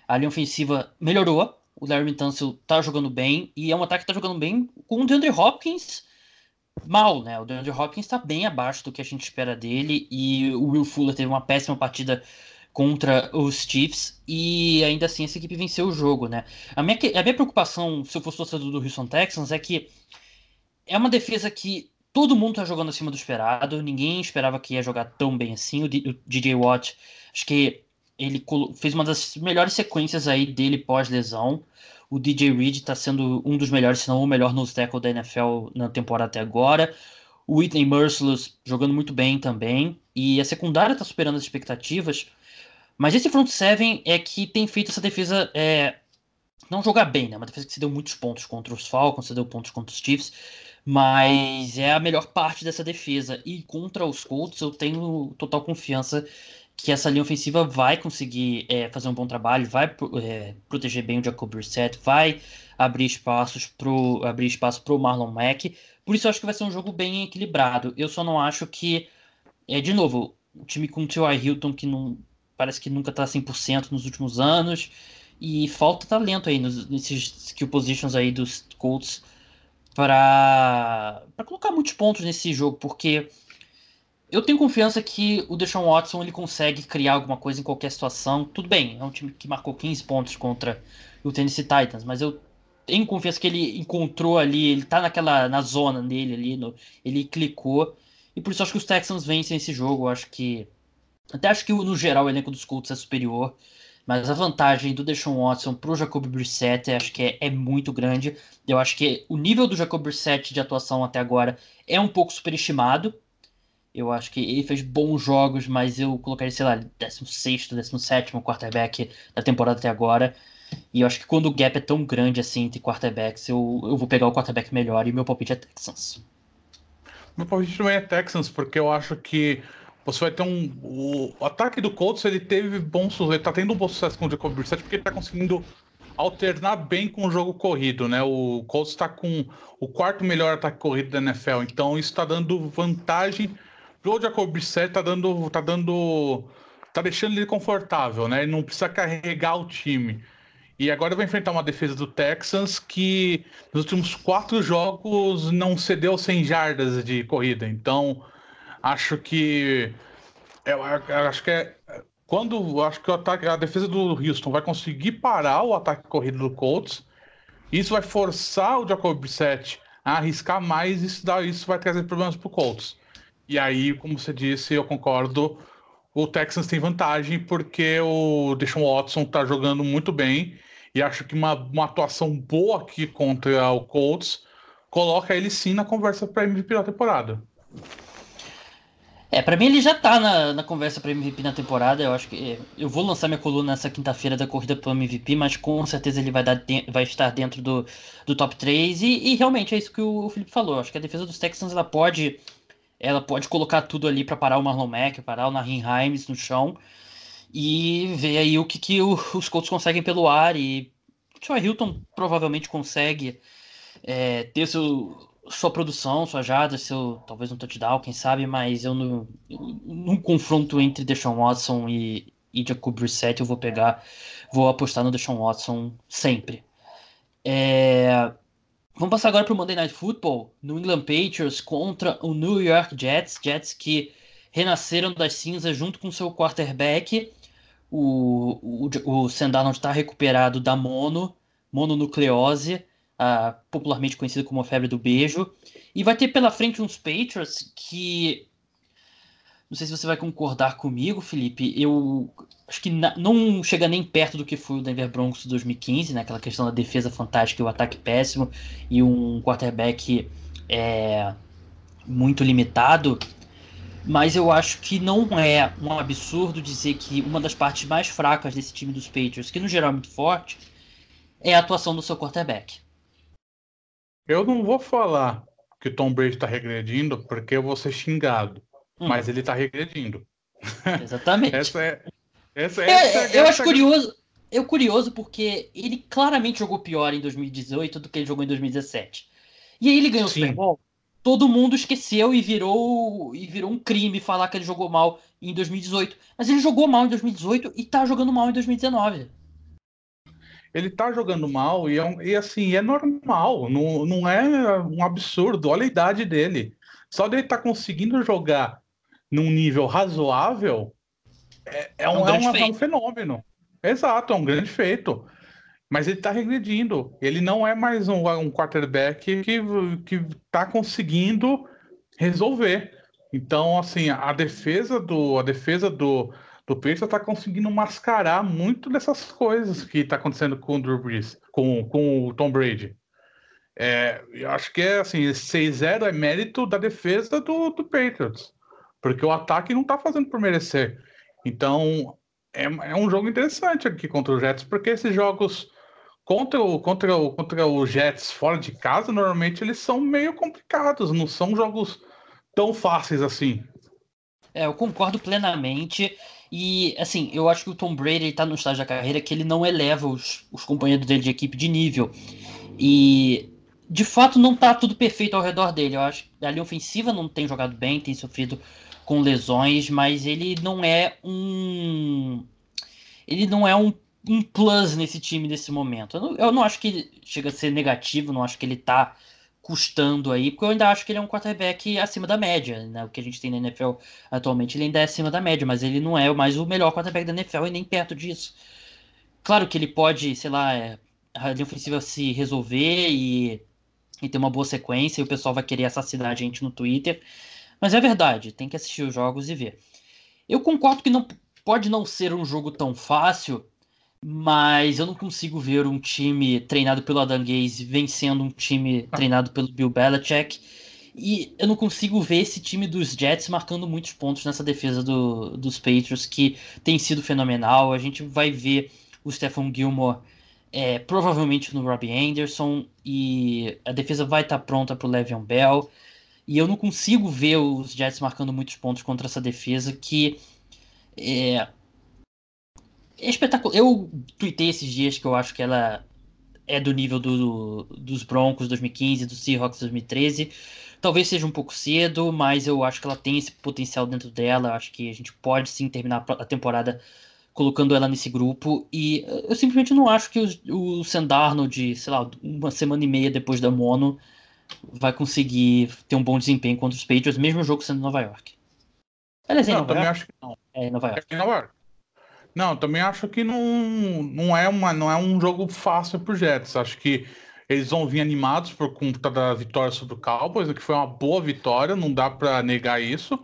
A linha ofensiva melhorou, o Larry Tunsil tá jogando bem e é um ataque que tá jogando bem com o DeAndre Hopkins mal, né? O DeAndre Hopkins está bem abaixo do que a gente espera dele e o Will Fuller teve uma péssima partida contra os Chiefs e ainda assim essa equipe venceu o jogo, né? A minha, a minha preocupação, se eu fosse torcedor do Houston Texans, é que é uma defesa que todo mundo tá jogando acima do esperado, ninguém esperava que ia jogar tão bem assim. O DJ Watt, acho que ele fez uma das melhores sequências aí dele pós-lesão. O DJ Reed está sendo um dos melhores, se não o melhor no tackle da NFL na temporada até agora. O Whitney Merciless jogando muito bem também. E a secundária está superando as expectativas. Mas esse front seven é que tem feito essa defesa é, não jogar bem, né? Uma defesa que se deu muitos pontos contra os Falcons, se deu pontos contra os Chiefs. Mas é a melhor parte dessa defesa. E contra os Colts eu tenho total confiança que essa linha ofensiva vai conseguir é, fazer um bom trabalho, vai é, proteger bem o Jacob Brissett, vai abrir espaços pro abrir espaço para o Marlon Mack. Por isso eu acho que vai ser um jogo bem equilibrado. Eu só não acho que é de novo o time com o T.Y. Hilton que não parece que nunca está 100% nos últimos anos e falta talento aí nos, nesses skill positions aí dos Colts para colocar muitos pontos nesse jogo, porque eu tenho confiança que o Deshaun Watson ele consegue criar alguma coisa em qualquer situação. Tudo bem, é um time que marcou 15 pontos contra o Tennessee Titans, mas eu tenho confiança que ele encontrou ali, ele tá naquela na zona dele ali, no, ele clicou. E por isso acho que os Texans vencem esse jogo. Eu acho que até acho que no geral o elenco dos Colts é superior. Mas a vantagem do Deshaun Watson para o Jacob Brissett acho que é, é, muito grande. Eu acho que o nível do Jacob Brissett de atuação até agora é um pouco superestimado. Eu acho que ele fez bons jogos, mas eu colocaria, sei lá, 16, 17 quarterback da temporada até agora. E eu acho que quando o gap é tão grande assim entre quarterbacks, eu, eu vou pegar o quarterback melhor e meu palpite é Texans. Meu palpite também é Texans, porque eu acho que você vai ter um. O, ataque do Colts ele teve bom sucesso. Ele tá tendo um bom sucesso com o Jacob Brissett porque ele tá conseguindo alternar bem com o jogo corrido, né? O Colts está com o quarto melhor ataque corrido da NFL, então isso está dando vantagem pro Jacob Brissett, tá dando, tá dando, tá deixando ele confortável, né? Ele não precisa carregar o time. E agora vai enfrentar uma defesa do Texans que nos últimos quatro jogos não cedeu 100 jardas de corrida. Então acho que eu, eu acho que é quando acho que o ataque, a defesa do Houston vai conseguir parar o ataque corrido do Colts, isso vai forçar o Jacob Brissett a arriscar mais isso, isso vai trazer problemas para o Colts. E aí, como você disse, eu concordo, o Texans tem vantagem porque o Deshaun Watson está jogando muito bem e acho que uma, uma atuação boa aqui contra o Colts coloca ele sim na conversa para MVP da temporada. É, para mim ele já tá na, na conversa para MVP na temporada. Eu acho que eu vou lançar minha coluna nessa quinta-feira da corrida pro MVP, mas com certeza ele vai, dar vai estar dentro do, do top 3 e, e realmente é isso que o, o Felipe falou. Acho que a defesa dos Texans ela pode ela pode colocar tudo ali para parar o Marlon Mack, parar o Nahin Himes no chão e ver aí o que, que os Colts conseguem pelo ar e o Troy Hilton provavelmente consegue é, ter seu, sua produção, sua jada, seu talvez um touchdown, quem sabe, mas eu num confronto entre Deshaun Watson e, e Jacob Brissett eu vou pegar, vou apostar no Deshaun Watson sempre. É, vamos passar agora para o Monday Night Football, New England Patriots contra o New York Jets, Jets que renasceram das cinzas junto com seu quarterback, o, o, o Sam está recuperado da mono, mononucleose, uh, popularmente conhecida como a febre do beijo. E vai ter pela frente uns Patriots que. Não sei se você vai concordar comigo, Felipe. Eu acho que não chega nem perto do que foi o Denver Broncos de 2015, né? Aquela questão da defesa fantástica e o ataque péssimo e um quarterback é, muito limitado. Mas eu acho que não é um absurdo dizer que uma das partes mais fracas desse time dos Patriots, que no geral é muito forte, é a atuação do seu quarterback. Eu não vou falar que o Tom Brady está regredindo porque eu vou ser xingado, hum. mas ele está regredindo. Exatamente. essa é, essa, é, essa é, eu acho curioso. Eu curioso porque ele claramente jogou pior em 2018 do que ele jogou em 2017. E aí ele ganhou Sim. o Super Bowl. Todo mundo esqueceu e virou e virou um crime falar que ele jogou mal em 2018. Mas ele jogou mal em 2018 e tá jogando mal em 2019 ele tá jogando mal e, é, e assim, é normal, não, não é um absurdo, olha a idade dele. Só dele tá conseguindo jogar num nível razoável é, é, um, é, um, é, um, fenômeno. Exato, é um grande feito. Mas ele tá regredindo. Ele não é mais um, um quarterback que, que tá conseguindo resolver. Então, assim, a defesa do, a defesa do, do Patriots está conseguindo mascarar muito dessas coisas que está acontecendo com o Drew Brees, com, com o Tom Brady. É, eu acho que é assim, 6-0 é mérito da defesa do, do Patriots, porque o ataque não está fazendo por merecer. Então, é, é, um jogo interessante aqui contra o Jets, porque esses jogos contra o, contra, o, contra o Jets fora de casa, normalmente eles são meio complicados, não são jogos tão fáceis assim. É, eu concordo plenamente. E, assim, eu acho que o Tom Brady está no estágio da carreira que ele não eleva os, os companheiros dele de equipe de nível. E, de fato, não está tudo perfeito ao redor dele. Eu acho que a linha ofensiva não tem jogado bem, tem sofrido com lesões, mas ele não é um. Ele não é um, um plus nesse time nesse momento. Eu não, eu não acho que chega a ser negativo, não acho que ele está custando aí, porque eu ainda acho que ele é um quarterback acima da média, né? O que a gente tem na NFL atualmente, ele ainda é acima da média, mas ele não é mais o melhor quarterback da NFL e nem perto disso. Claro que ele pode, sei lá, é, a linha ofensiva se resolver e, e ter uma boa sequência e o pessoal vai querer assassinar a gente no Twitter, mas é verdade, tem que assistir os jogos e ver. Eu concordo que não pode não ser um jogo tão fácil, mas eu não consigo ver um time treinado pelo Adam Gaze vencendo um time treinado pelo Bill Belichick. E eu não consigo ver esse time dos Jets marcando muitos pontos nessa defesa do, dos Patriots, que tem sido fenomenal. A gente vai ver o Stephen Gilmore é, provavelmente no Robbie Anderson, e a defesa vai estar tá pronta para o Le'Veon Bell. E eu não consigo ver os Jets marcando muitos pontos contra essa defesa que é, é espetacular. Eu tuitei esses dias que eu acho que ela é do nível do, dos Broncos 2015, do Seahawks 2013. Talvez seja um pouco cedo, mas eu acho que ela tem esse potencial dentro dela. Eu acho que a gente pode sim terminar a temporada colocando ela nesse grupo. E eu simplesmente não acho que o, o Sandarno, de, sei lá, uma semana e meia depois da Mono, vai conseguir ter um bom desempenho contra os Patriots, mesmo o jogo sendo em Nova York. Aliás, é não, também York? acho que não. É em Nova York. É em Nova York. Não, também acho que não, não, é uma, não é um jogo fácil pro Jets. Acho que eles vão vir animados por conta da vitória sobre o Cowboys, que foi uma boa vitória, não dá para negar isso.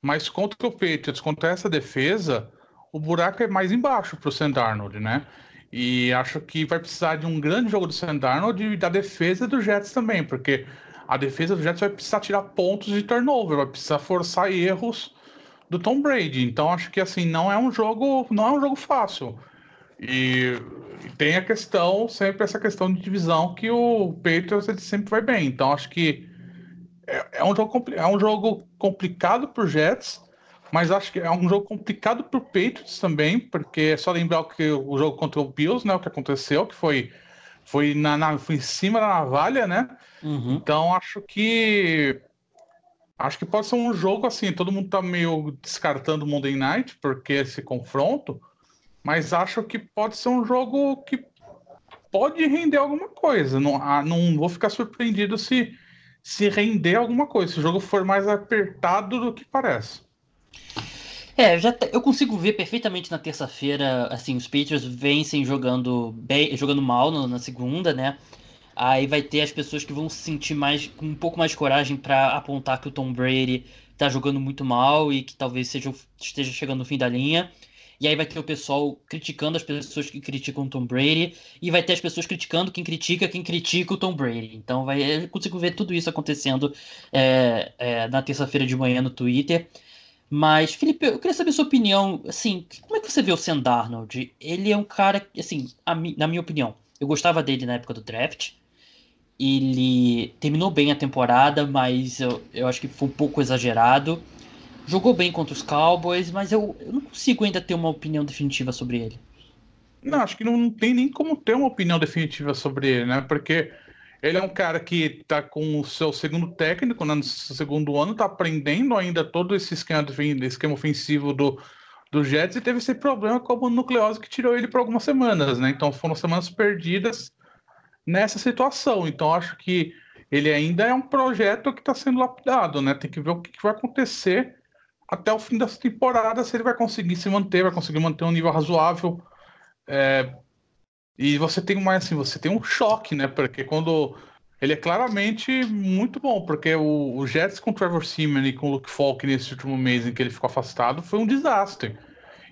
Mas contra o Patriots, contra essa defesa, o buraco é mais embaixo para o Sam Darnold, né? E acho que vai precisar de um grande jogo do Sam Darnold e da defesa do Jets também, porque a defesa do Jets vai precisar tirar pontos de turnover, vai precisar forçar erros do Tom Brady. Então acho que assim não é um jogo, não é um jogo fácil. E, e tem a questão, sempre essa questão de divisão que o Patriots ele sempre vai bem. Então acho que é, é um jogo é um jogo complicado para Jets mas acho que é um jogo complicado para o Patriots também, porque é só lembrar que o jogo contra o Bills, né? O que aconteceu, que foi, foi, na, na foi em cima da navalha, né? Uhum. Então acho que. Acho que pode ser um jogo assim, todo mundo tá meio descartando o Monday Night, porque esse confronto, mas acho que pode ser um jogo que pode render alguma coisa. Não, ah, não vou ficar surpreendido se, se render alguma coisa, se o jogo for mais apertado do que parece. É, já eu consigo ver perfeitamente na terça-feira, assim, os Patriots vencem jogando bem, jogando mal no, na segunda, né? Aí vai ter as pessoas que vão se sentir mais com um pouco mais coragem para apontar que o Tom Brady tá jogando muito mal e que talvez seja, esteja chegando no fim da linha. E aí vai ter o pessoal criticando as pessoas que criticam o Tom Brady. E vai ter as pessoas criticando quem critica quem critica o Tom Brady. Então vai, eu consigo ver tudo isso acontecendo é, é, na terça-feira de manhã no Twitter. Mas, Felipe, eu queria saber a sua opinião, assim, como é que você vê o Sam Darnold? Ele é um cara, assim, na minha opinião, eu gostava dele na época do draft. Ele terminou bem a temporada, mas eu, eu acho que foi um pouco exagerado. Jogou bem contra os Cowboys, mas eu, eu não consigo ainda ter uma opinião definitiva sobre ele. Não, acho que não, não tem nem como ter uma opinião definitiva sobre ele, né? Porque ele é um cara que está com o seu segundo técnico, né, no segundo ano, está aprendendo ainda todo esse esquema, esquema ofensivo do, do Jets e teve esse problema com a nucleose que tirou ele por algumas semanas, né? Então foram semanas perdidas nessa situação. Então acho que ele ainda é um projeto que está sendo lapidado, né? Tem que ver o que, que vai acontecer até o fim dessa temporada, se ele vai conseguir se manter, vai conseguir manter um nível razoável. É, e você tem mais assim, você tem um choque, né? Porque quando ele é claramente muito bom, porque o, o Jets com o Trevor Seaman e com o Luke Falk nesse último mês em que ele ficou afastado foi um desastre.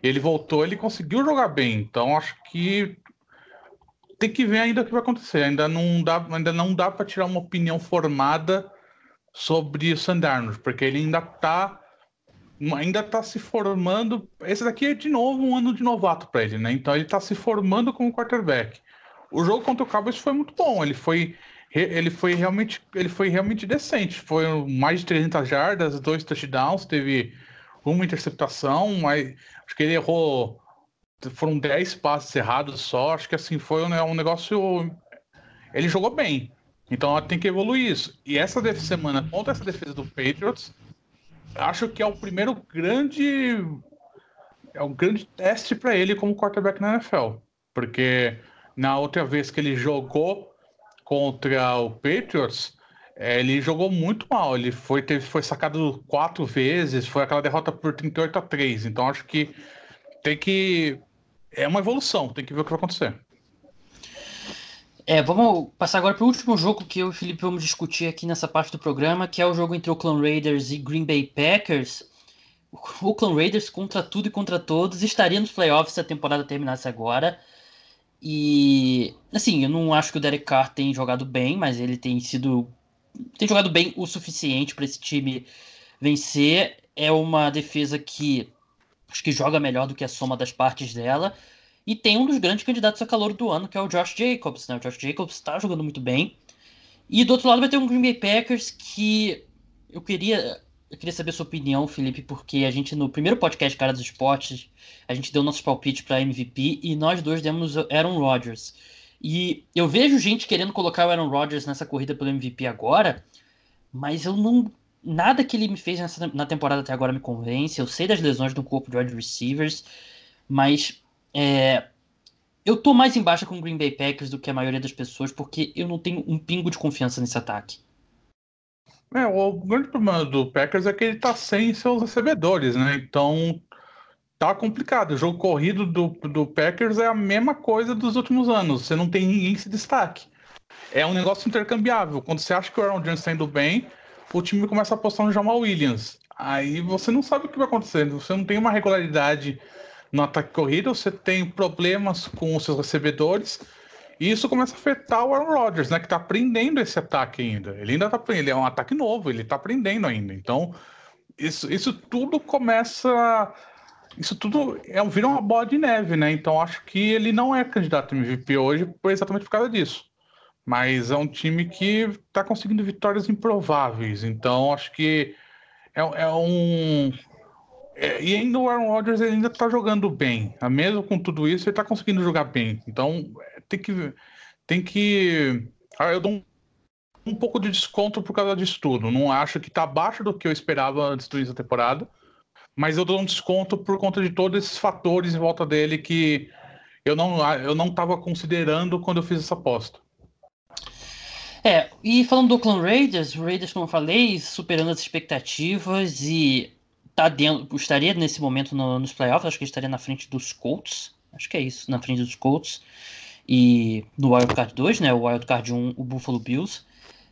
Ele voltou, ele conseguiu jogar bem. Então acho que tem que ver ainda o que vai acontecer. Ainda não dá, ainda não dá para tirar uma opinião formada sobre o Sandarno, porque ele ainda está ainda está se formando. Esse daqui é de novo um ano de novato para ele, né? Então ele está se formando como quarterback. O jogo contra o Cowboys foi muito bom. Ele foi, ele foi realmente, ele foi realmente decente. Foi mais de 300 jardas, dois touchdowns, teve uma interceptação, mas acho que ele errou. Foram 10 passes errados só. Acho que assim foi um, um negócio. Ele jogou bem. Então tem que evoluir isso. E essa semana contra essa defesa do Patriots acho que é o primeiro grande é um grande teste para ele como quarterback na NFL, porque na outra vez que ele jogou contra o Patriots, é, ele jogou muito mal. Ele foi, teve, foi sacado quatro vezes, foi aquela derrota por 38 a 3. Então acho que tem que. É uma evolução, tem que ver o que vai acontecer. É, vamos passar agora para o último jogo que eu e o Felipe vamos discutir aqui nessa parte do programa, que é o jogo entre Oakland Raiders e Green Bay Packers. o Oakland Raiders contra tudo e contra todos estaria nos playoffs se a temporada terminasse agora. E assim, eu não acho que o Derek Carr tem jogado bem, mas ele tem sido tem jogado bem o suficiente para esse time vencer. É uma defesa que acho que joga melhor do que a soma das partes dela. E tem um dos grandes candidatos a calor do ano, que é o Josh Jacobs. Né? O Josh Jacobs está jogando muito bem. E do outro lado vai ter um Green Bay Packers que eu queria eu queria saber a sua opinião, Felipe, porque a gente no primeiro podcast Cara dos Esportes, a gente deu nossos palpites para MVP e nós dois demos Aaron Rodgers. E eu vejo gente querendo colocar o Aaron Rodgers nessa corrida pelo MVP agora, mas eu não nada que ele me fez nessa, na temporada até agora me convence. Eu sei das lesões no corpo de wide receivers, mas é, eu tô mais embaixo com o Green Bay Packers do que a maioria das pessoas, porque eu não tenho um pingo de confiança nesse ataque. É, o grande problema do Packers é que ele tá sem seus recebedores, né? Então tá complicado. O jogo corrido do, do Packers é a mesma coisa dos últimos anos. Você não tem ninguém que se destaque. É um negócio intercambiável. Quando você acha que o Aaron Jones está indo bem, o time começa a apostar no Jamal Williams. Aí você não sabe o que vai acontecer. Você não tem uma regularidade no ataque corrido, você tem problemas com os seus recebedores. E isso começa a afetar o Aaron Rodgers, né? Que tá aprendendo esse ataque ainda. Ele ainda tá ele é um ataque novo, ele tá aprendendo ainda. Então, isso, isso tudo começa. Isso tudo é, vira uma bola de neve, né? Então acho que ele não é candidato MVP hoje exatamente por causa disso. Mas é um time que tá conseguindo vitórias improváveis. Então acho que é, é um. É, e ainda o Aaron Rodgers ainda tá jogando bem. Mesmo com tudo isso, ele tá conseguindo jogar bem. Então tem que. Tem que. Ah, eu dou um, um pouco de desconto por causa disso tudo. Não acho que tá abaixo do que eu esperava antes do início da temporada. Mas eu dou um desconto por conta de todos esses fatores em volta dele que eu não eu não estava considerando quando eu fiz essa aposta. É, e falando do Oakland Raiders, o Raiders, como eu falei, superando as expectativas e tá dentro, estaria nesse momento no, nos playoffs, acho que estaria na frente dos Colts, acho que é isso, na frente dos Colts e no Wildcard 2, né? O Wildcard 1, o Buffalo Bills.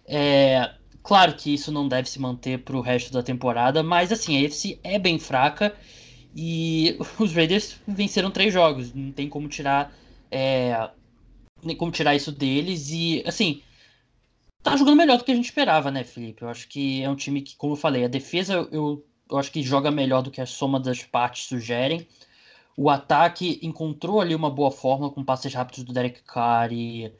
É, claro que isso não deve se manter para o resto da temporada, mas assim, a NFC é bem fraca e os Raiders venceram três jogos, não tem como tirar é, nem como tirar isso deles e assim tá jogando melhor do que a gente esperava, né, Felipe? Eu acho que é um time que, como eu falei, a defesa eu, eu acho que joga melhor do que a soma das partes sugerem. O ataque encontrou ali uma boa forma com passes rápidos do Derek Carr e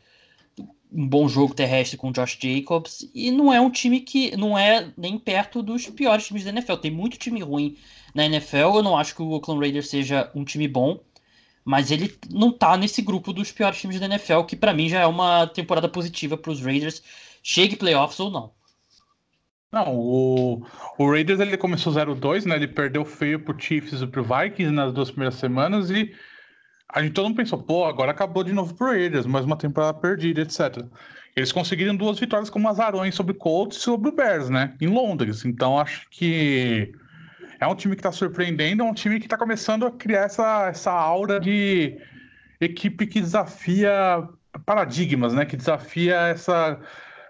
um bom jogo terrestre com o Josh Jacobs. E não é um time que não é nem perto dos piores times da NFL. Tem muito time ruim na NFL. Eu não acho que o Oakland Raiders seja um time bom, mas ele não tá nesse grupo dos piores times da NFL, que para mim já é uma temporada positiva para os Raiders, chegue playoffs ou não. Não, o, o Raiders ele começou 0-2, né? Ele perdeu feio pro Chiefs e pro Vikings nas duas primeiras semanas e a gente todo mundo pensou, pô, agora acabou de novo pro Raiders, mais uma temporada perdida, etc. Eles conseguiram duas vitórias como azarões sobre Colts e sobre o Bears, né? Em Londres. Então acho que é um time que tá surpreendendo, é um time que tá começando a criar essa, essa aura de equipe que desafia paradigmas, né? Que desafia essa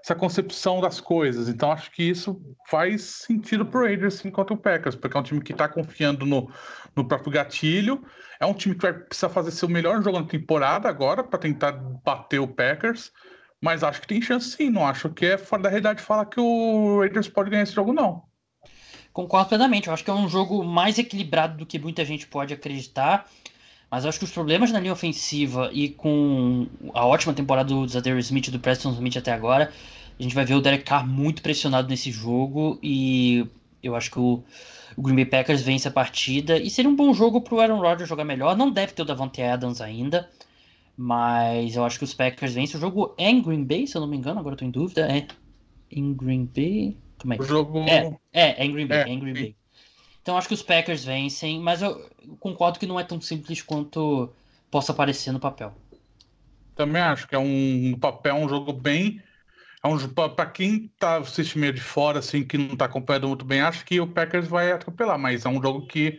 essa concepção das coisas. Então acho que isso faz sentido pro Raiders enquanto o Packers, porque é um time que está confiando no, no próprio gatilho. É um time que vai precisar fazer seu melhor jogo na temporada agora para tentar bater o Packers. Mas acho que tem chance sim. Não acho que é fora da realidade falar que o Raiders pode ganhar esse jogo, não. Concordo plenamente. Eu acho que é um jogo mais equilibrado do que muita gente pode acreditar. Mas acho que os problemas na linha ofensiva e com a ótima temporada do Zadar Smith e do Preston Smith até agora, a gente vai ver o Derek Carr muito pressionado nesse jogo e eu acho que o, o Green Bay Packers vence a partida e seria um bom jogo para o Aaron Rodgers jogar melhor. Não deve ter o Davante Adams ainda, mas eu acho que os Packers vencem. O jogo é em Green Bay, se eu não me engano, agora estou em dúvida. É em Green Bay? Como é? O jogo... É, é, é em Green Bay. É, é em Green Bay. Então acho que os Packers vencem, mas eu concordo que não é tão simples quanto possa parecer no papel. Também acho que é um no papel um jogo bem é um para quem tá assistindo meio de fora assim que não tá acompanhando muito bem, acho que o Packers vai atropelar, mas é um jogo que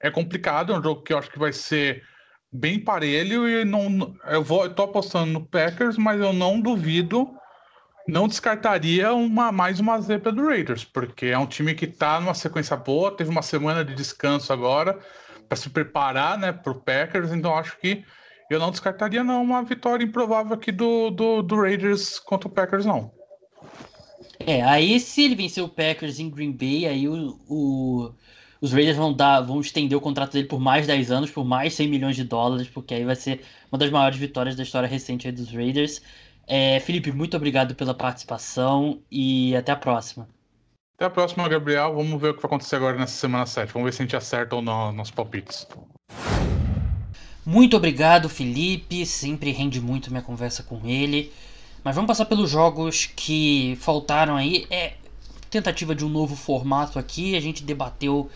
é complicado, é um jogo que eu acho que vai ser bem parelho e não eu vou eu tô apostando no Packers, mas eu não duvido não descartaria uma, mais uma zebra do Raiders, porque é um time que está numa sequência boa, teve uma semana de descanso agora para se preparar né, para o Packers, então acho que eu não descartaria não uma vitória improvável aqui do, do, do Raiders contra o Packers, não. É, aí se ele vencer o Packers em Green Bay, aí o, o, os Raiders vão dar, vão estender o contrato dele por mais 10 anos, por mais 100 milhões de dólares, porque aí vai ser uma das maiores vitórias da história recente dos Raiders. É, Felipe, muito obrigado pela participação e até a próxima. Até a próxima, Gabriel. Vamos ver o que vai acontecer agora nessa semana 7. Vamos ver se a gente acerta ou não nos palpites. Muito obrigado, Felipe. Sempre rende muito minha conversa com ele. Mas vamos passar pelos jogos que faltaram aí. É tentativa de um novo formato aqui. A gente debateu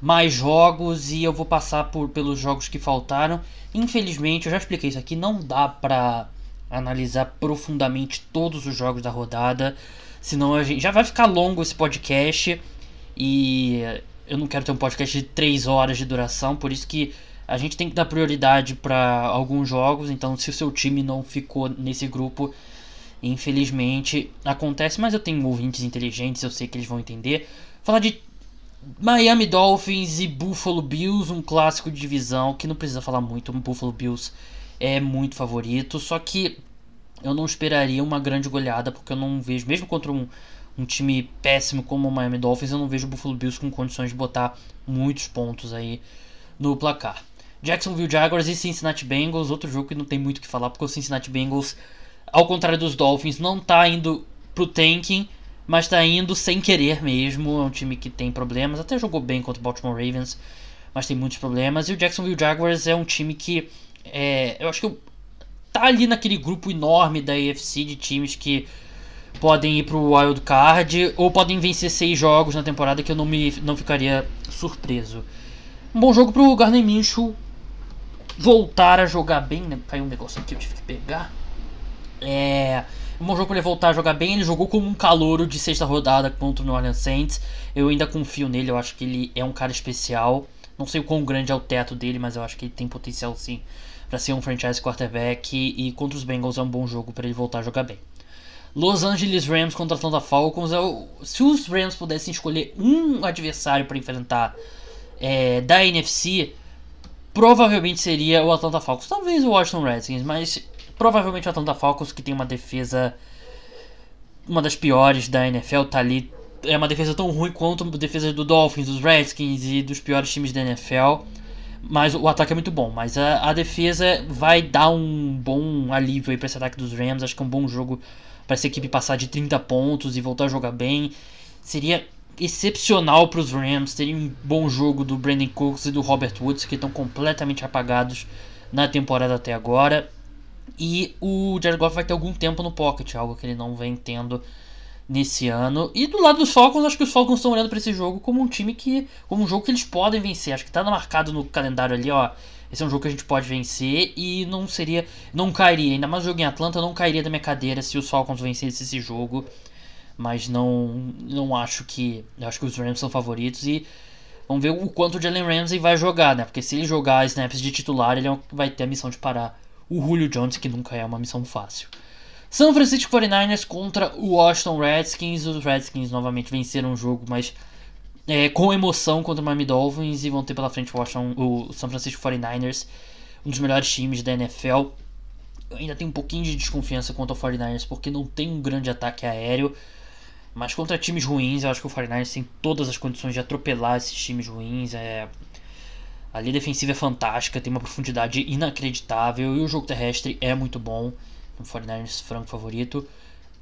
mais jogos e eu vou passar por, pelos jogos que faltaram. Infelizmente, eu já expliquei isso aqui, não dá pra analisar profundamente todos os jogos da rodada, senão a gente já vai ficar longo esse podcast e eu não quero ter um podcast de 3 horas de duração, por isso que a gente tem que dar prioridade para alguns jogos, então se o seu time não ficou nesse grupo, infelizmente acontece, mas eu tenho ouvintes inteligentes, eu sei que eles vão entender. Falar de Miami Dolphins e Buffalo Bills, um clássico de divisão que não precisa falar muito, o Buffalo Bills é muito favorito, só que eu não esperaria uma grande goleada, porque eu não vejo, mesmo contra um, um time péssimo como o Miami Dolphins, eu não vejo o Buffalo Bills com condições de botar muitos pontos aí no placar. Jacksonville Jaguars e Cincinnati Bengals, outro jogo que não tem muito o que falar, porque o Cincinnati Bengals, ao contrário dos Dolphins, não está indo pro tanking, mas está indo sem querer mesmo. É um time que tem problemas, até jogou bem contra o Baltimore Ravens, mas tem muitos problemas. E o Jacksonville Jaguars é um time que é, eu acho que tá ali naquele grupo enorme da AFC de times que podem ir pro Wild Card ou podem vencer seis jogos na temporada que eu não me não ficaria surpreso. Um bom jogo pro Garner Minshew voltar a jogar bem, né? Caiu um negócio aqui, eu tive que pegar. É, um bom jogo para ele voltar a jogar bem. Ele jogou como um calouro de sexta rodada contra o New Orleans Saints. Eu ainda confio nele, eu acho que ele é um cara especial. Não sei o quão grande é o teto dele, mas eu acho que ele tem potencial sim para ser um franchise quarterback e contra os Bengals é um bom jogo para ele voltar a jogar bem. Los Angeles Rams contra Atlanta Falcons. É se os Rams pudessem escolher um adversário para enfrentar é, da NFC, provavelmente seria o Atlanta Falcons. Talvez o Washington Redskins, mas provavelmente o Atlanta Falcons, que tem uma defesa uma das piores da NFL, tá ali. É uma defesa tão ruim quanto a defesa do Dolphins, dos Redskins e dos piores times da NFL. Mas o ataque é muito bom. Mas a, a defesa vai dar um bom alívio aí para esse ataque dos Rams. Acho que é um bom jogo para essa equipe passar de 30 pontos e voltar a jogar bem. Seria excepcional para os Rams terem um bom jogo do Brandon Cooks e do Robert Woods, que estão completamente apagados na temporada até agora. E o Jared Goff vai ter algum tempo no pocket, algo que ele não vem tendo nesse ano. E do lado dos Falcons, acho que os Falcons estão olhando para esse jogo como um time que. como um jogo que eles podem vencer. Acho que está marcado no calendário ali, ó. Esse é um jogo que a gente pode vencer e não seria. Não cairia, ainda mais o jogo em Atlanta, não cairia da minha cadeira se os Falcons vencessem esse jogo. Mas não. Não acho que. Acho que os Rams são favoritos e. Vamos ver o quanto o Jalen Ramsey vai jogar, né? Porque se ele jogar snaps de titular, ele é vai ter a missão de parar o Julio Jones, que nunca é uma missão fácil. São Francisco 49ers contra o Washington Redskins. Os Redskins novamente venceram o jogo, mas é, com emoção contra o Miami Dolphins e vão ter pela frente o, Washington, o São Francisco 49ers, um dos melhores times da NFL. Eu ainda tenho um pouquinho de desconfiança contra o 49ers porque não tem um grande ataque aéreo. Mas contra times ruins, eu acho que o 49ers tem todas as condições de atropelar esses times ruins. É... A linha defensiva é fantástica, tem uma profundidade inacreditável e o jogo terrestre é muito bom no 49ers franco favorito.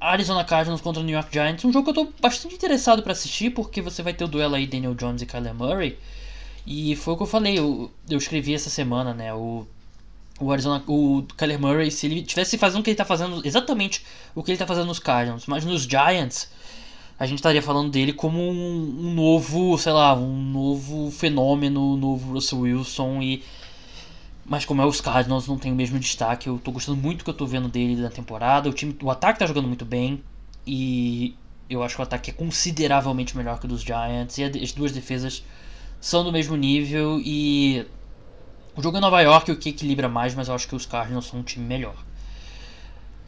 Arizona Cardinals contra o New York Giants, um jogo que eu tô bastante interessado para assistir, porque você vai ter o duelo aí Daniel Jones e Kyler Murray. E foi o que eu falei, eu, eu escrevi essa semana, né? O, o Arizona, o Kyler Murray, se ele tivesse fazendo o que ele tá fazendo, exatamente o que ele tá fazendo nos Cardinals, mas nos Giants, a gente estaria falando dele como um, um novo, sei lá, um novo fenômeno, um novo Russell Wilson e mas como é os Cardinals, não tem o mesmo destaque. Eu tô gostando muito do que eu tô vendo dele na temporada. O time, o ataque tá jogando muito bem. E eu acho que o ataque é consideravelmente melhor que o dos Giants. E as duas defesas são do mesmo nível. E o jogo em Nova York é o que equilibra mais, mas eu acho que os Cardinals são um time melhor.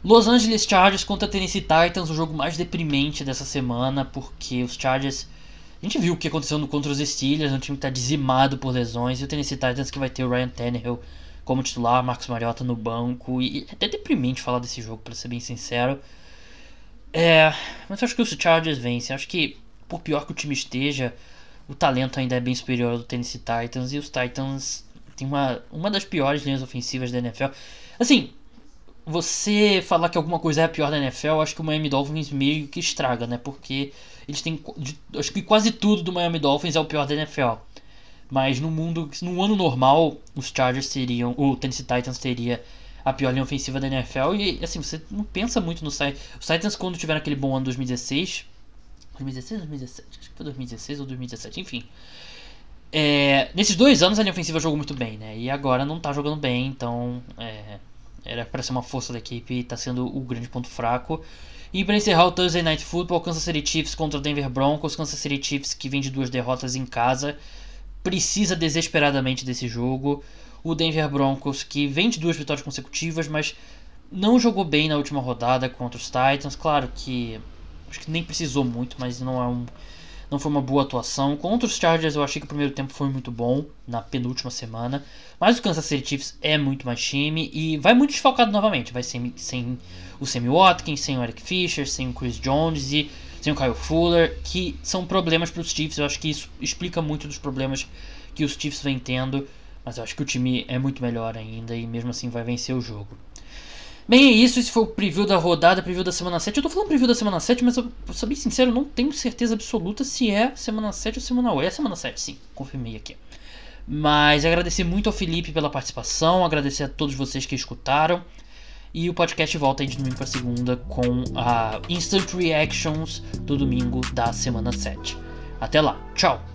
Los Angeles Chargers contra Tennessee Titans, o jogo mais deprimente dessa semana, porque os Chargers. A gente viu o que aconteceu contra os Steelers, um time que está dizimado por lesões, e o Tennessee Titans que vai ter o Ryan Tannehill como titular, Marcos Mariota no banco, e é até deprimente falar desse jogo, para ser bem sincero. É, mas eu acho que os Chargers vencem. Acho que, por pior que o time esteja, o talento ainda é bem superior ao do Tennessee Titans, e os Titans têm uma, uma das piores linhas ofensivas da NFL. Assim, você falar que alguma coisa é a pior da NFL, acho que o Miami Dolphins meio que estraga, né? Porque eles têm. Acho que quase tudo do Miami Dolphins é o pior da NFL. Mas no mundo, no ano normal, os Chargers seriam. O Tennessee Titans teria a pior linha ofensiva da NFL. E assim, você não pensa muito no Titans. Os Titans, quando tiveram aquele bom ano 2016. 2016 ou 2017? Acho que foi 2016 ou 2017, enfim. É, nesses dois anos a linha ofensiva jogou muito bem, né? E agora não tá jogando bem, então. É, era para ser uma força da equipe e está sendo o grande ponto fraco. E para encerrar o Thursday Night Football, Kansas City Chiefs contra o Denver Broncos. Kansas City Chiefs que vem de duas derrotas em casa, precisa desesperadamente desse jogo. O Denver Broncos que vem de duas vitórias consecutivas, mas não jogou bem na última rodada contra os Titans. Claro que acho que nem precisou muito, mas não é um não foi uma boa atuação. Contra os Chargers eu achei que o primeiro tempo foi muito bom na penúltima semana. Mas o Kansas City Chiefs é muito mais time e vai muito desfalcado novamente. Vai sem, sem o Sammy Watkins, sem o Eric Fisher, sem o Chris Jones e sem o Kyle Fuller, que são problemas para os Chiefs. Eu acho que isso explica muito dos problemas que os Chiefs vêm tendo. Mas eu acho que o time é muito melhor ainda e mesmo assim vai vencer o jogo. Bem, é isso. Esse foi o preview da rodada, preview da semana 7. Eu tô falando preview da semana 7, mas eu, pra ser bem sincero, não tenho certeza absoluta se é semana 7 ou semana 8. É semana 7, sim. Confirmei aqui. Mas agradecer muito ao Felipe pela participação, agradecer a todos vocês que escutaram. E o podcast volta aí de domingo para segunda com a Instant Reactions do domingo da semana 7. Até lá, tchau!